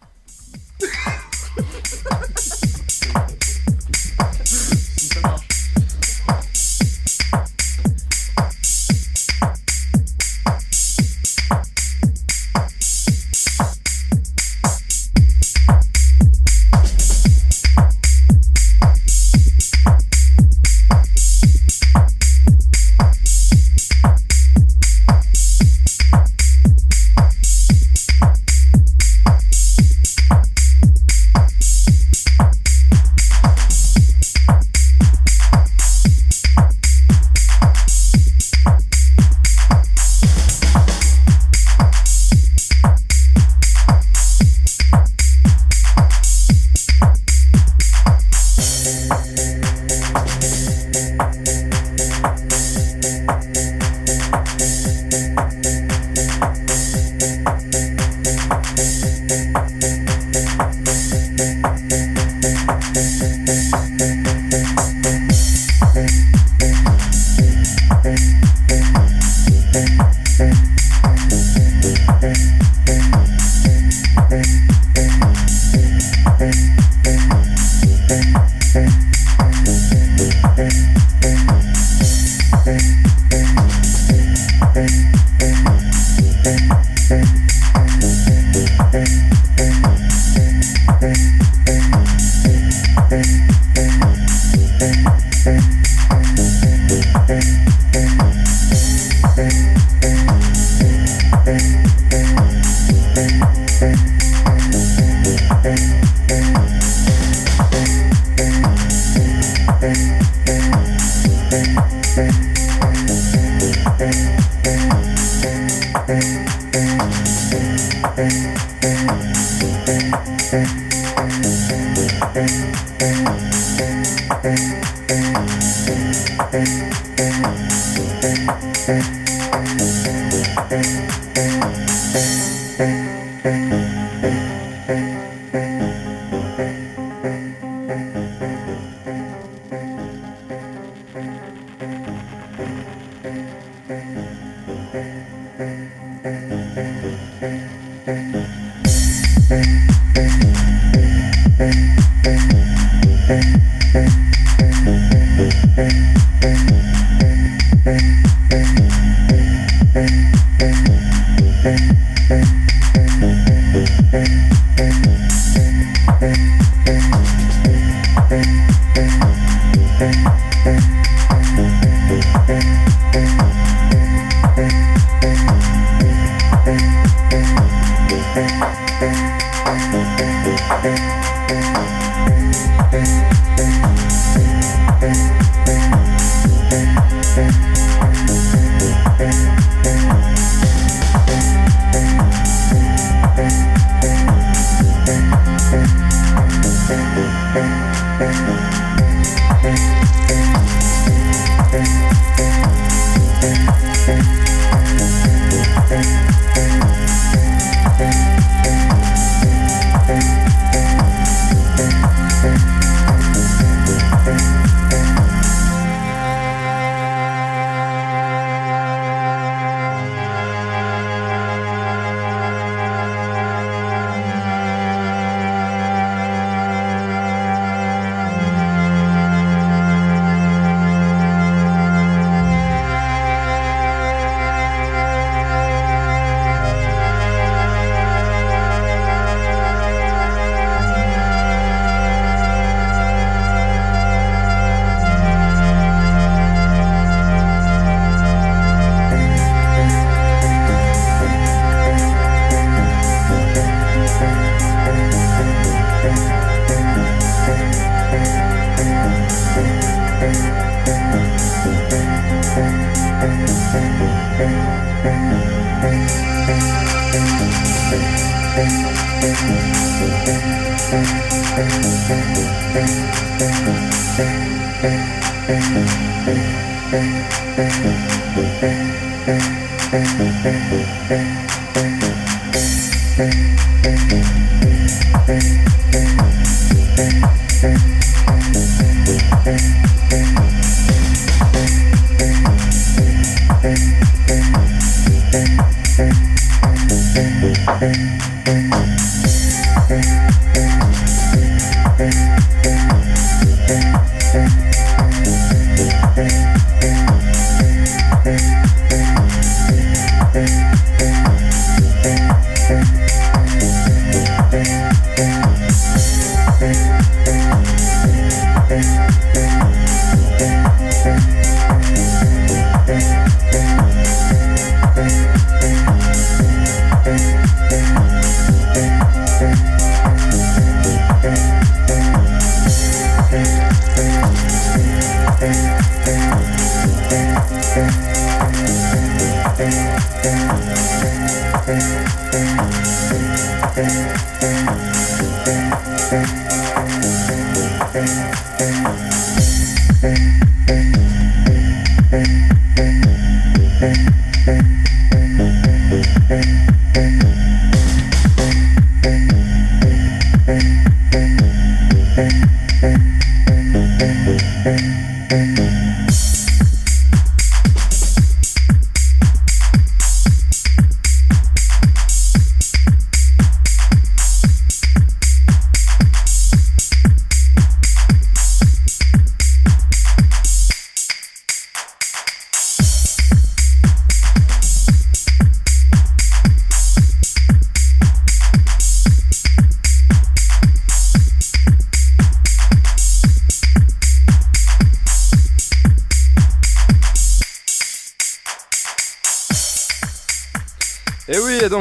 Et oui,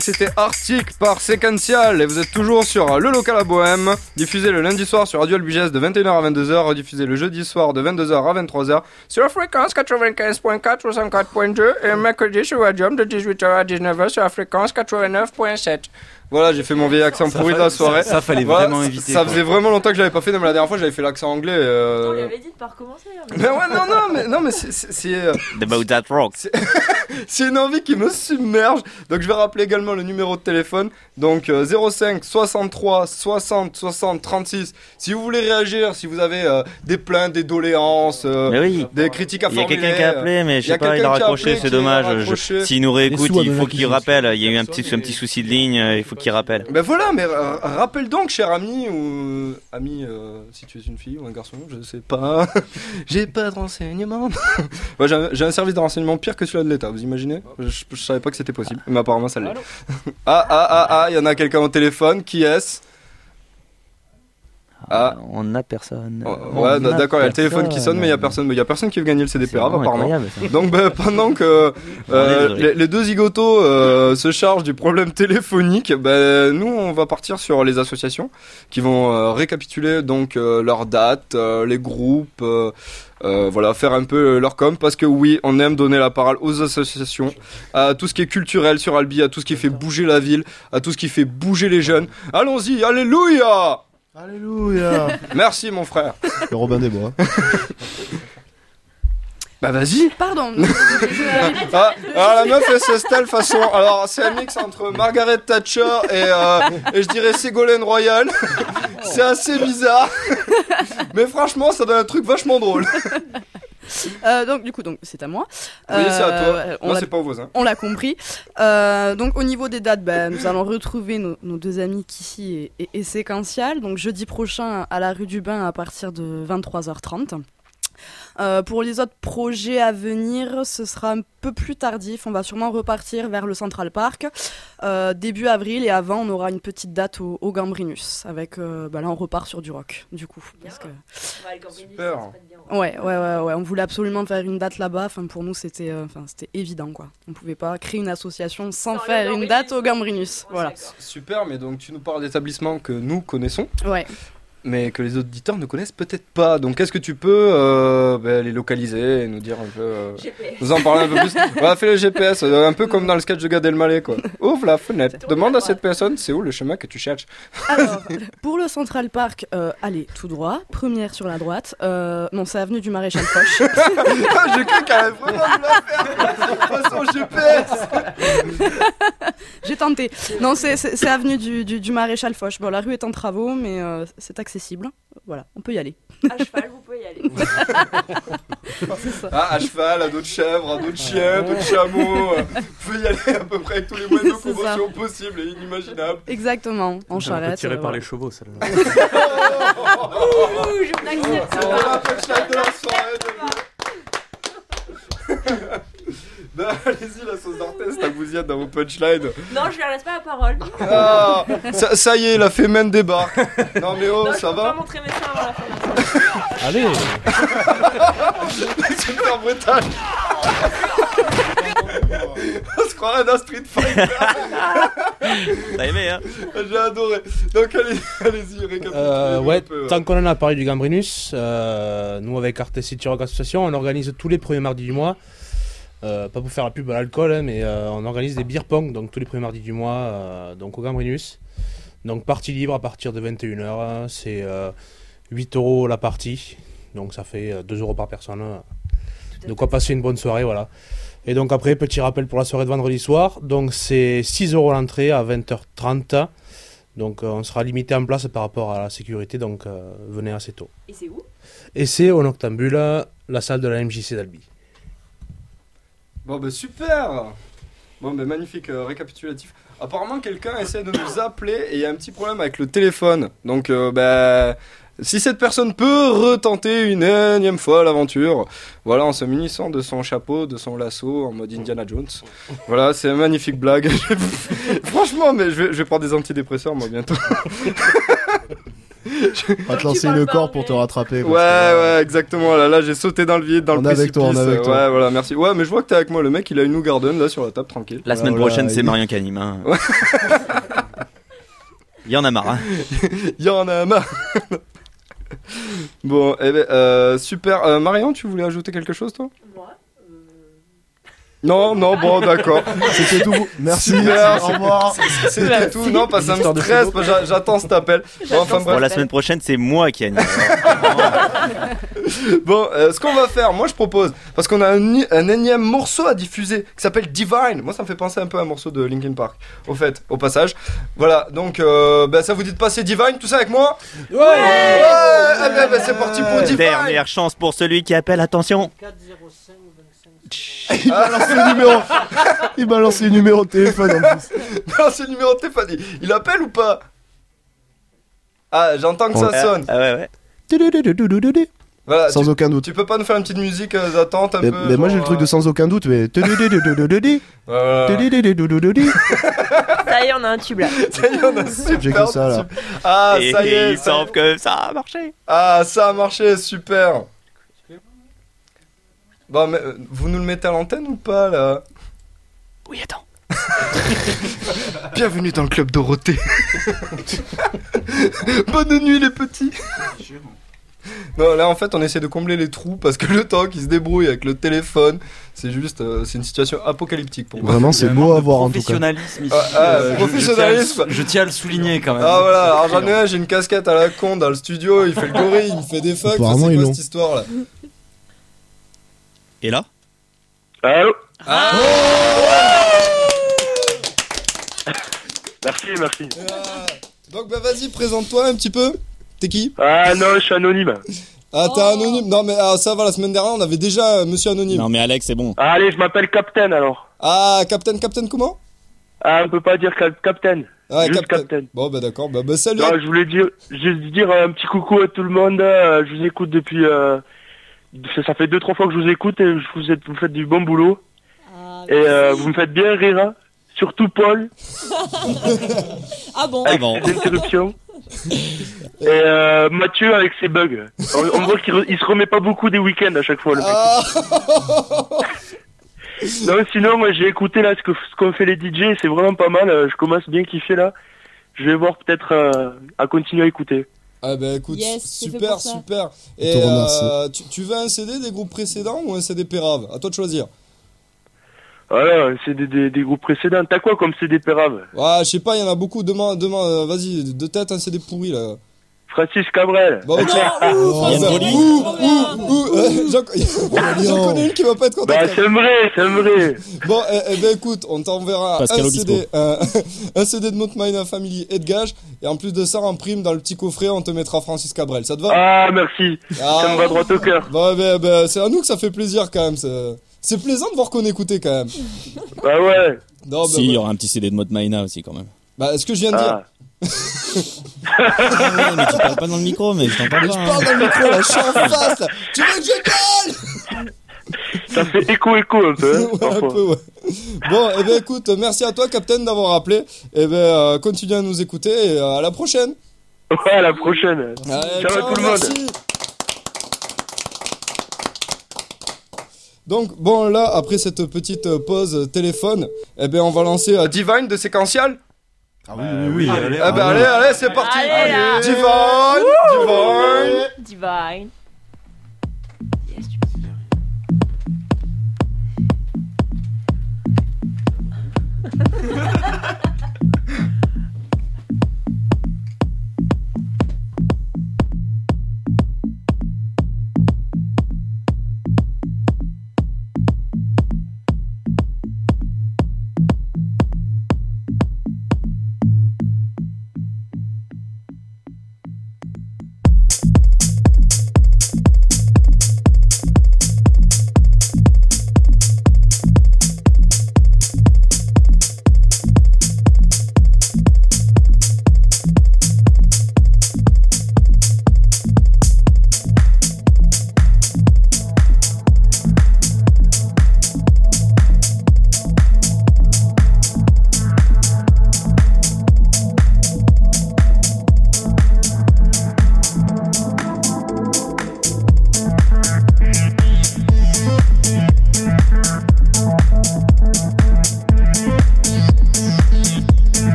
c'était Arctic par Sequential, et vous êtes toujours sur le local à Bohème, diffusé le lundi soir sur Radio Albiges de 21h à 22h, rediffusé le jeudi soir de 22h à 23h sur fréquence 95.4 ou 104.2, et mercredi sur Radium de 18h à 19h sur fréquence 89.7. Voilà, j'ai fait mon vieil accent pourri de la soirée. Ça, fallait Voilà, vraiment ça- éviter. Ça quoi. faisait vraiment longtemps que je l'avais pas fait, non, mais la dernière fois j'avais fait l'accent anglais. On Euh... avait dit de pas recommencer. hein, mais- Mais ouais, non, non, mais, non, mais c'est- c'est. c'est, euh, About that rock. [laughs] c'est une envie qui me submerge. Donc je vais rappeler également le numéro de téléphone. Donc euh, 05 63 60 60 36. Si vous voulez réagir, si vous avez euh, des plaintes, des doléances, euh, oui. des critiques à Il y a formuler. quelqu'un qui a appelé, mais je il y a sais pas, il a raccroché, c'est dommage. S'il nous réécoute, il faut qu'il rappelle. Il y a eu un petit, un petit souci de ligne, il faut qu'il rappelle. Ben voilà, mais euh, rappelle donc, cher ami, ou ami, euh, si tu es une fille ou un garçon, je sais pas. [laughs] J'ai pas de renseignements. [laughs] Ouais, j'ai un- j'ai un service de renseignement pire que celui de l'État, vous imaginez? Je, je savais pas que c'était possible, mais apparemment ça l'est. [laughs] Ah, ah, ah, ah, il y en a quelqu'un au téléphone, qui est-ce? Ah. On n'a personne. Oh, On Ouais, d'accord, il y a le téléphone qui sonne, mais il y a personne. mais il y a personne qui veut gagner le CDPA, apparemment. Donc ben, pendant que euh, désolé. les, les deux zigotos euh, se chargent du problème téléphonique, ben, nous on va partir sur les associations qui vont euh, récapituler donc euh, leurs dates, euh, les groupes, euh, euh, voilà, faire un peu leur com parce que oui, on aime donner la parole aux associations, à tout ce qui est culturel sur Albi, à tout ce qui fait bouger la ville, à tout ce qui fait bouger les jeunes. Allons-y, alléluia Alléluia [laughs] Merci mon frère. Le Robin des Bois. Bah vas-y. Pardon. [laughs] Ah, alors la meuf elle s'installe façon. Alors c'est un mix entre Margaret Thatcher et, euh, et je dirais Ségolène Royal. [laughs] c'est assez bizarre. Mais franchement ça donne un truc vachement drôle. Euh, donc du coup, donc c'est à moi. Oui c'est à toi. Euh, on Moi l'a- c'est pas aux voisins. On l'a compris. Euh, donc au niveau des dates, bah, nous allons retrouver nos, nos deux amis Kissy et, et, et Séquential. Donc jeudi prochain à la rue du Bain à partir de 23h30. Euh, pour les autres projets à venir, ce sera un peu plus tardif. On va sûrement repartir vers le Central Park euh, début avril et avant on aura une petite date au, au Gambrinus. Avec, euh, bah, là on repart sur du rock du coup. Parce que... Super. Ouais, ouais, ouais, ouais. On voulait absolument faire une date là-bas. Enfin, pour nous, c'était, euh, enfin, c'était évident, quoi. On pouvait pas créer une association sans faire une date au Gambrinus. Voilà. Super mais donc tu nous parles d'établissements que nous connaissons. Ouais. Mais que les auditeurs ne connaissent peut-être pas. Donc, est-ce que tu peux euh, ben, les localiser et nous dire un peu. euh, GPS. nous en parler un peu plus Ouais, [laughs] fais le GPS, euh, un peu comme dans le sketch de Gad Elmaleh, quoi. [laughs] Ouvre la fenêtre, demande à cette personne c'est où le chemin que tu cherches. Alors, [laughs] pour le Central Park, euh, allez tout droit, première sur la droite. Non, c'est avenue du Maréchal Foch. Ah, j'ai cru qu'elle allait vraiment nous la faire Façon GPS J'ai tenté. Non, c'est- avenue du, du, du Maréchal Foch. Bon, la rue est en travaux, mais c'est accessible. Voilà, on peut y aller. À cheval, vous pouvez y aller. [laughs] Ça. Ah, à cheval, à d'autres chèvres, à d'autres chiens, d'autres chameaux. euh, Vous pouvez y aller à peu près avec tous les moyens de C'est ça. locomotion possibles et inimaginables. Exactement, en charrette. tiré euh, par voilà. les chevaux, celle-là. [laughs] Ouh, je n'accepte pas. la punchline de la soirée, [laughs] Ben, [laughs] Allez-y, la sauce d'Arthès, ta bousillade dans vos punchlines. Non, je lui laisse pas la parole. Ah, ça, ça y est, la fémène débarque. Non mais oh, non, je ça peux pas va montrer mes seins avant la fin. [laughs] Allez [laughs] Super brutal On se croirait dans Street Fighter T'as aimé, hein J'ai adoré Donc allez, allez-y, récapitulez Euh, ouais, peu. tant qu'on en a parlé du Gambrinus, euh, nous avec Artes Rock Association, on organise tous les premiers mardis du mois. Euh, pas pour faire la pub à l'alcool, hein, mais euh, on organise des beer pong donc tous les premiers mardis du mois, euh, donc au Gambrinus. Donc partie libre à partir de 21h, c'est euh, 8 euros la partie, donc ça fait euh, 2 euros par personne. De quoi passer une bonne soirée, voilà. Et donc après, petit rappel pour la soirée de vendredi soir, donc c'est 6 euros l'entrée à 20h30. Donc on sera limité en place par rapport à la sécurité, donc venez assez tôt. Et c'est où? Et c'est au Noctambule, la salle de la MJC d'Albi. Bon bah super Bon bah magnifique euh, récapitulatif. Apparemment quelqu'un essaie de nous appeler et il y a un petit problème avec le téléphone. Donc euh, bah si cette personne peut retenter une énième fois l'aventure, voilà en se munissant de son chapeau, de son lasso en mode Indiana Jones. Voilà, c'est une magnifique blague. [laughs] Franchement, mais je vais, je vais prendre des antidépresseurs moi bientôt. [laughs] [laughs] On va te lancer pas corde pour te rattraper. Ouais, que, euh, ouais, exactement. Là, là j'ai sauté dans le vide, dans On le est avec toi, on est précipice. avec toi. Ouais, voilà, merci. Ouais, mais je vois que t'es avec moi. Le mec, il a une New Garden là sur la table, tranquille. La semaine Voilà, prochaine, c'est il- Marion qui anime. hein. [laughs] Il y en a marre. hein. [laughs] Il y en a marre. bon, eh ben, euh, super. Euh, Marion, tu voulais ajouter quelque chose, toi? Non, non, bon, d'accord. C'était tout. Merci. Super. Au revoir. C'était tout. Non, parce que ça me stresse. J'attends cet appel. Bon, enfin Bon, bref. la semaine prochaine, c'est moi qui anime. [laughs] Bon, euh, ce qu'on va faire, moi je propose, parce qu'on a un, énième morceau à diffuser qui s'appelle Divine. Moi ça me fait penser un peu à un morceau de Linkin Park, au fait, au passage. Voilà, donc euh, ben, ça vous dit de passer Divine, tout ça avec moi? Ouais Ouais Eh ben, ben, c'est parti pour Divine Dernière chance pour celui qui appelle. Attention. Il balance le numéro. Il balance les numéros de téléphone en plus. [laughs] C'est le numéro de téléphone. Il- Il appelle ou pas? Ah, j'entends que ça sonne. ah ouais, ouais. Voilà, Sans tu, aucun doute. tu peux pas nous faire une petite musique euh, d'attente un Mais, peu mais moi j'ai genre, le truc de sans aucun doute, mais. voilà. Ça y est, on a un tube là. Ça y est, on a super J'ai que ça, là. super- Ah, ça y est. il ça y est. semble que ça a marché. Ah, ça a marché, super. Bon, mais euh, vous nous le mettez à l'antenne ou pas là? Oui, attends. [laughs] Bienvenue dans le club Dorothée. [laughs] Bonne nuit les petits. Non, là en fait on essaie de combler les trous parce que le temps qui se débrouille avec le téléphone, c'est juste, euh, c'est une situation apocalyptique pour moi. Vraiment, c'est beau à voir en tout cas. Professionnalisme ici. Ah, ah, Euh, je- professionnalisme. Je, tiens à le- je tiens à le souligner quand même. Ah voilà, alors j'en ai un, j'ai une casquette à la con dans le studio, il fait le gorille, il me fait des fucks, Apparemment, c'est ils quoi l'ont. cette histoire là? Et là Allô Ah Merci, merci. Ah, Donc bah vas-y, présente-toi un petit peu. T'es qui Ah non, je suis anonyme. Ah t'es anonyme Non mais ah, ça va, la semaine dernière on avait déjà euh, Monsieur Anonyme. Non, mais Alex, c'est bon. Ah, allez, je m'appelle Captain alors. Ah Captain, Captain comment? Ah, on peut pas dire Cap- Captain. Ah Juste Captain. Captain. Bon bah d'accord, bah, bah salut. Non, je voulais dire, juste dire un petit coucou à tout le monde. euh, je vous écoute depuis. Ça, ça fait deux trois fois que je vous écoute et je vous, êtes, vous faites du bon boulot. et euh, vous me faites bien rire. hein. Surtout Paul, [laughs] Ah bon Ah bon. ses interruptions. et euh, Mathieu avec ses bugs. On, on voit qu'il re- se remet pas beaucoup des week-ends à chaque fois. Le mec. Ah Non, sinon, moi j'ai écouté là ce que ce qu'ont fait les DJ, c'est vraiment pas mal. euh, Je commence bien kiffer là. Je vais voir peut-être euh, à continuer à écouter. Ah bah écoute, Yes, super, super. Et te remercie. euh, tu, tu veux un CD des groupes précédents ou un CD Pérave? À toi de choisir. Voilà, c'est des, des, des groupes précédents. T'as quoi comme CD Pérave? Ouais, je sais pas, il y en a beaucoup. Demain, demain, euh, vas-y, de tête, un CD pourri là. Francis Cabrel. Bon, ok. Ah, bah, euh, J'en [laughs] j'en connais une qui va pas être contente. Bah, c'est vrai, c'est vrai. Bon, eh, eh ben écoute, on t'enverra un. CD, [laughs] un, un CD de Mount Minor Family et de gage, et en plus de ça, en prime, dans le petit coffret, on te mettra Francis Cabrel. Ça te va? Ah, merci. Ah. Ça me va droit au cœur. Bah, ben, ben, c'est à nous que ça fait plaisir quand même. C'est c'est plaisant de voir qu'on écoutait quand même. Bah ouais. Non, bah, si, il y bah, aura un petit CD de mode Maina aussi quand même. bah, ce que je viens de dire. Ah. Ouais, mais tu parles pas dans le micro, mais je t'entends Mais pas. je parle dans le micro là, je suis en face là. Tu veux que je gueule? Ça fait écho écho un peu. Hein, [laughs] Ouais, un peu, ouais. Bon, et ben écoute, merci à toi, Captain, d'avoir appelé. Et ben, euh, continue à nous écouter et euh, à la prochaine. Ouais, à la prochaine. Allez, Ciao à tout le monde. merci. Donc bon là après cette petite euh, pause téléphone, eh ben on va lancer euh, Divine de séquential. Ah oui, oui, oui. Ah, allez, eh allez, allez, c'est parti. Allez. Divine, Divine, Divine. Yes, tu peux [laughs]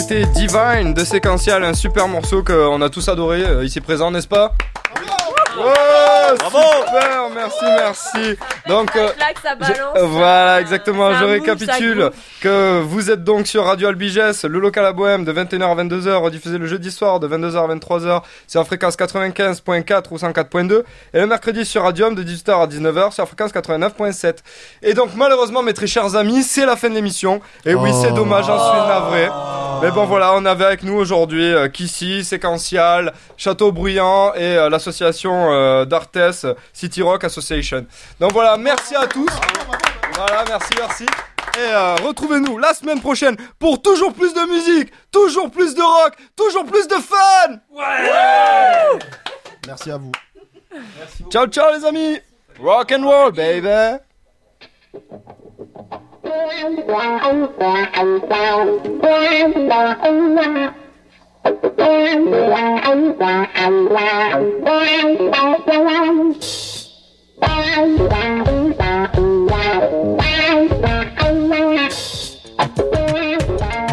C'était Divine de Séquential, un super morceau qu'on a tous adoré euh, ici présent, n'est-ce pas Ouais, super, merci, merci. Donc, euh, je- voilà, exactement. je récapitule. Que vous êtes donc sur Radio Albiges, le local à Bohème, de 21h à 22h, rediffusé le jeudi soir de 22h à 23h sur fréquence 95.4 ou 104.2, et le mercredi sur Radium de 18h à 19h sur fréquence 89.7. Et donc, malheureusement, mes très chers amis, c'est la fin de l'émission. Et oui, c'est dommage, j'en suis navré. Mais bon, voilà, on avait avec nous aujourd'hui euh, Kissy, Séquential, Château Bruyant et euh, l'association euh, d'Artes City Rock Association. Donc voilà, merci à tous. Voilà, merci, merci. Et euh, retrouvez-nous la semaine prochaine pour toujours plus de musique, toujours plus de rock, toujours plus de fun. Merci à vous. Ciao, ciao les amis. Rock and roll, baby. [laughs] Thank you.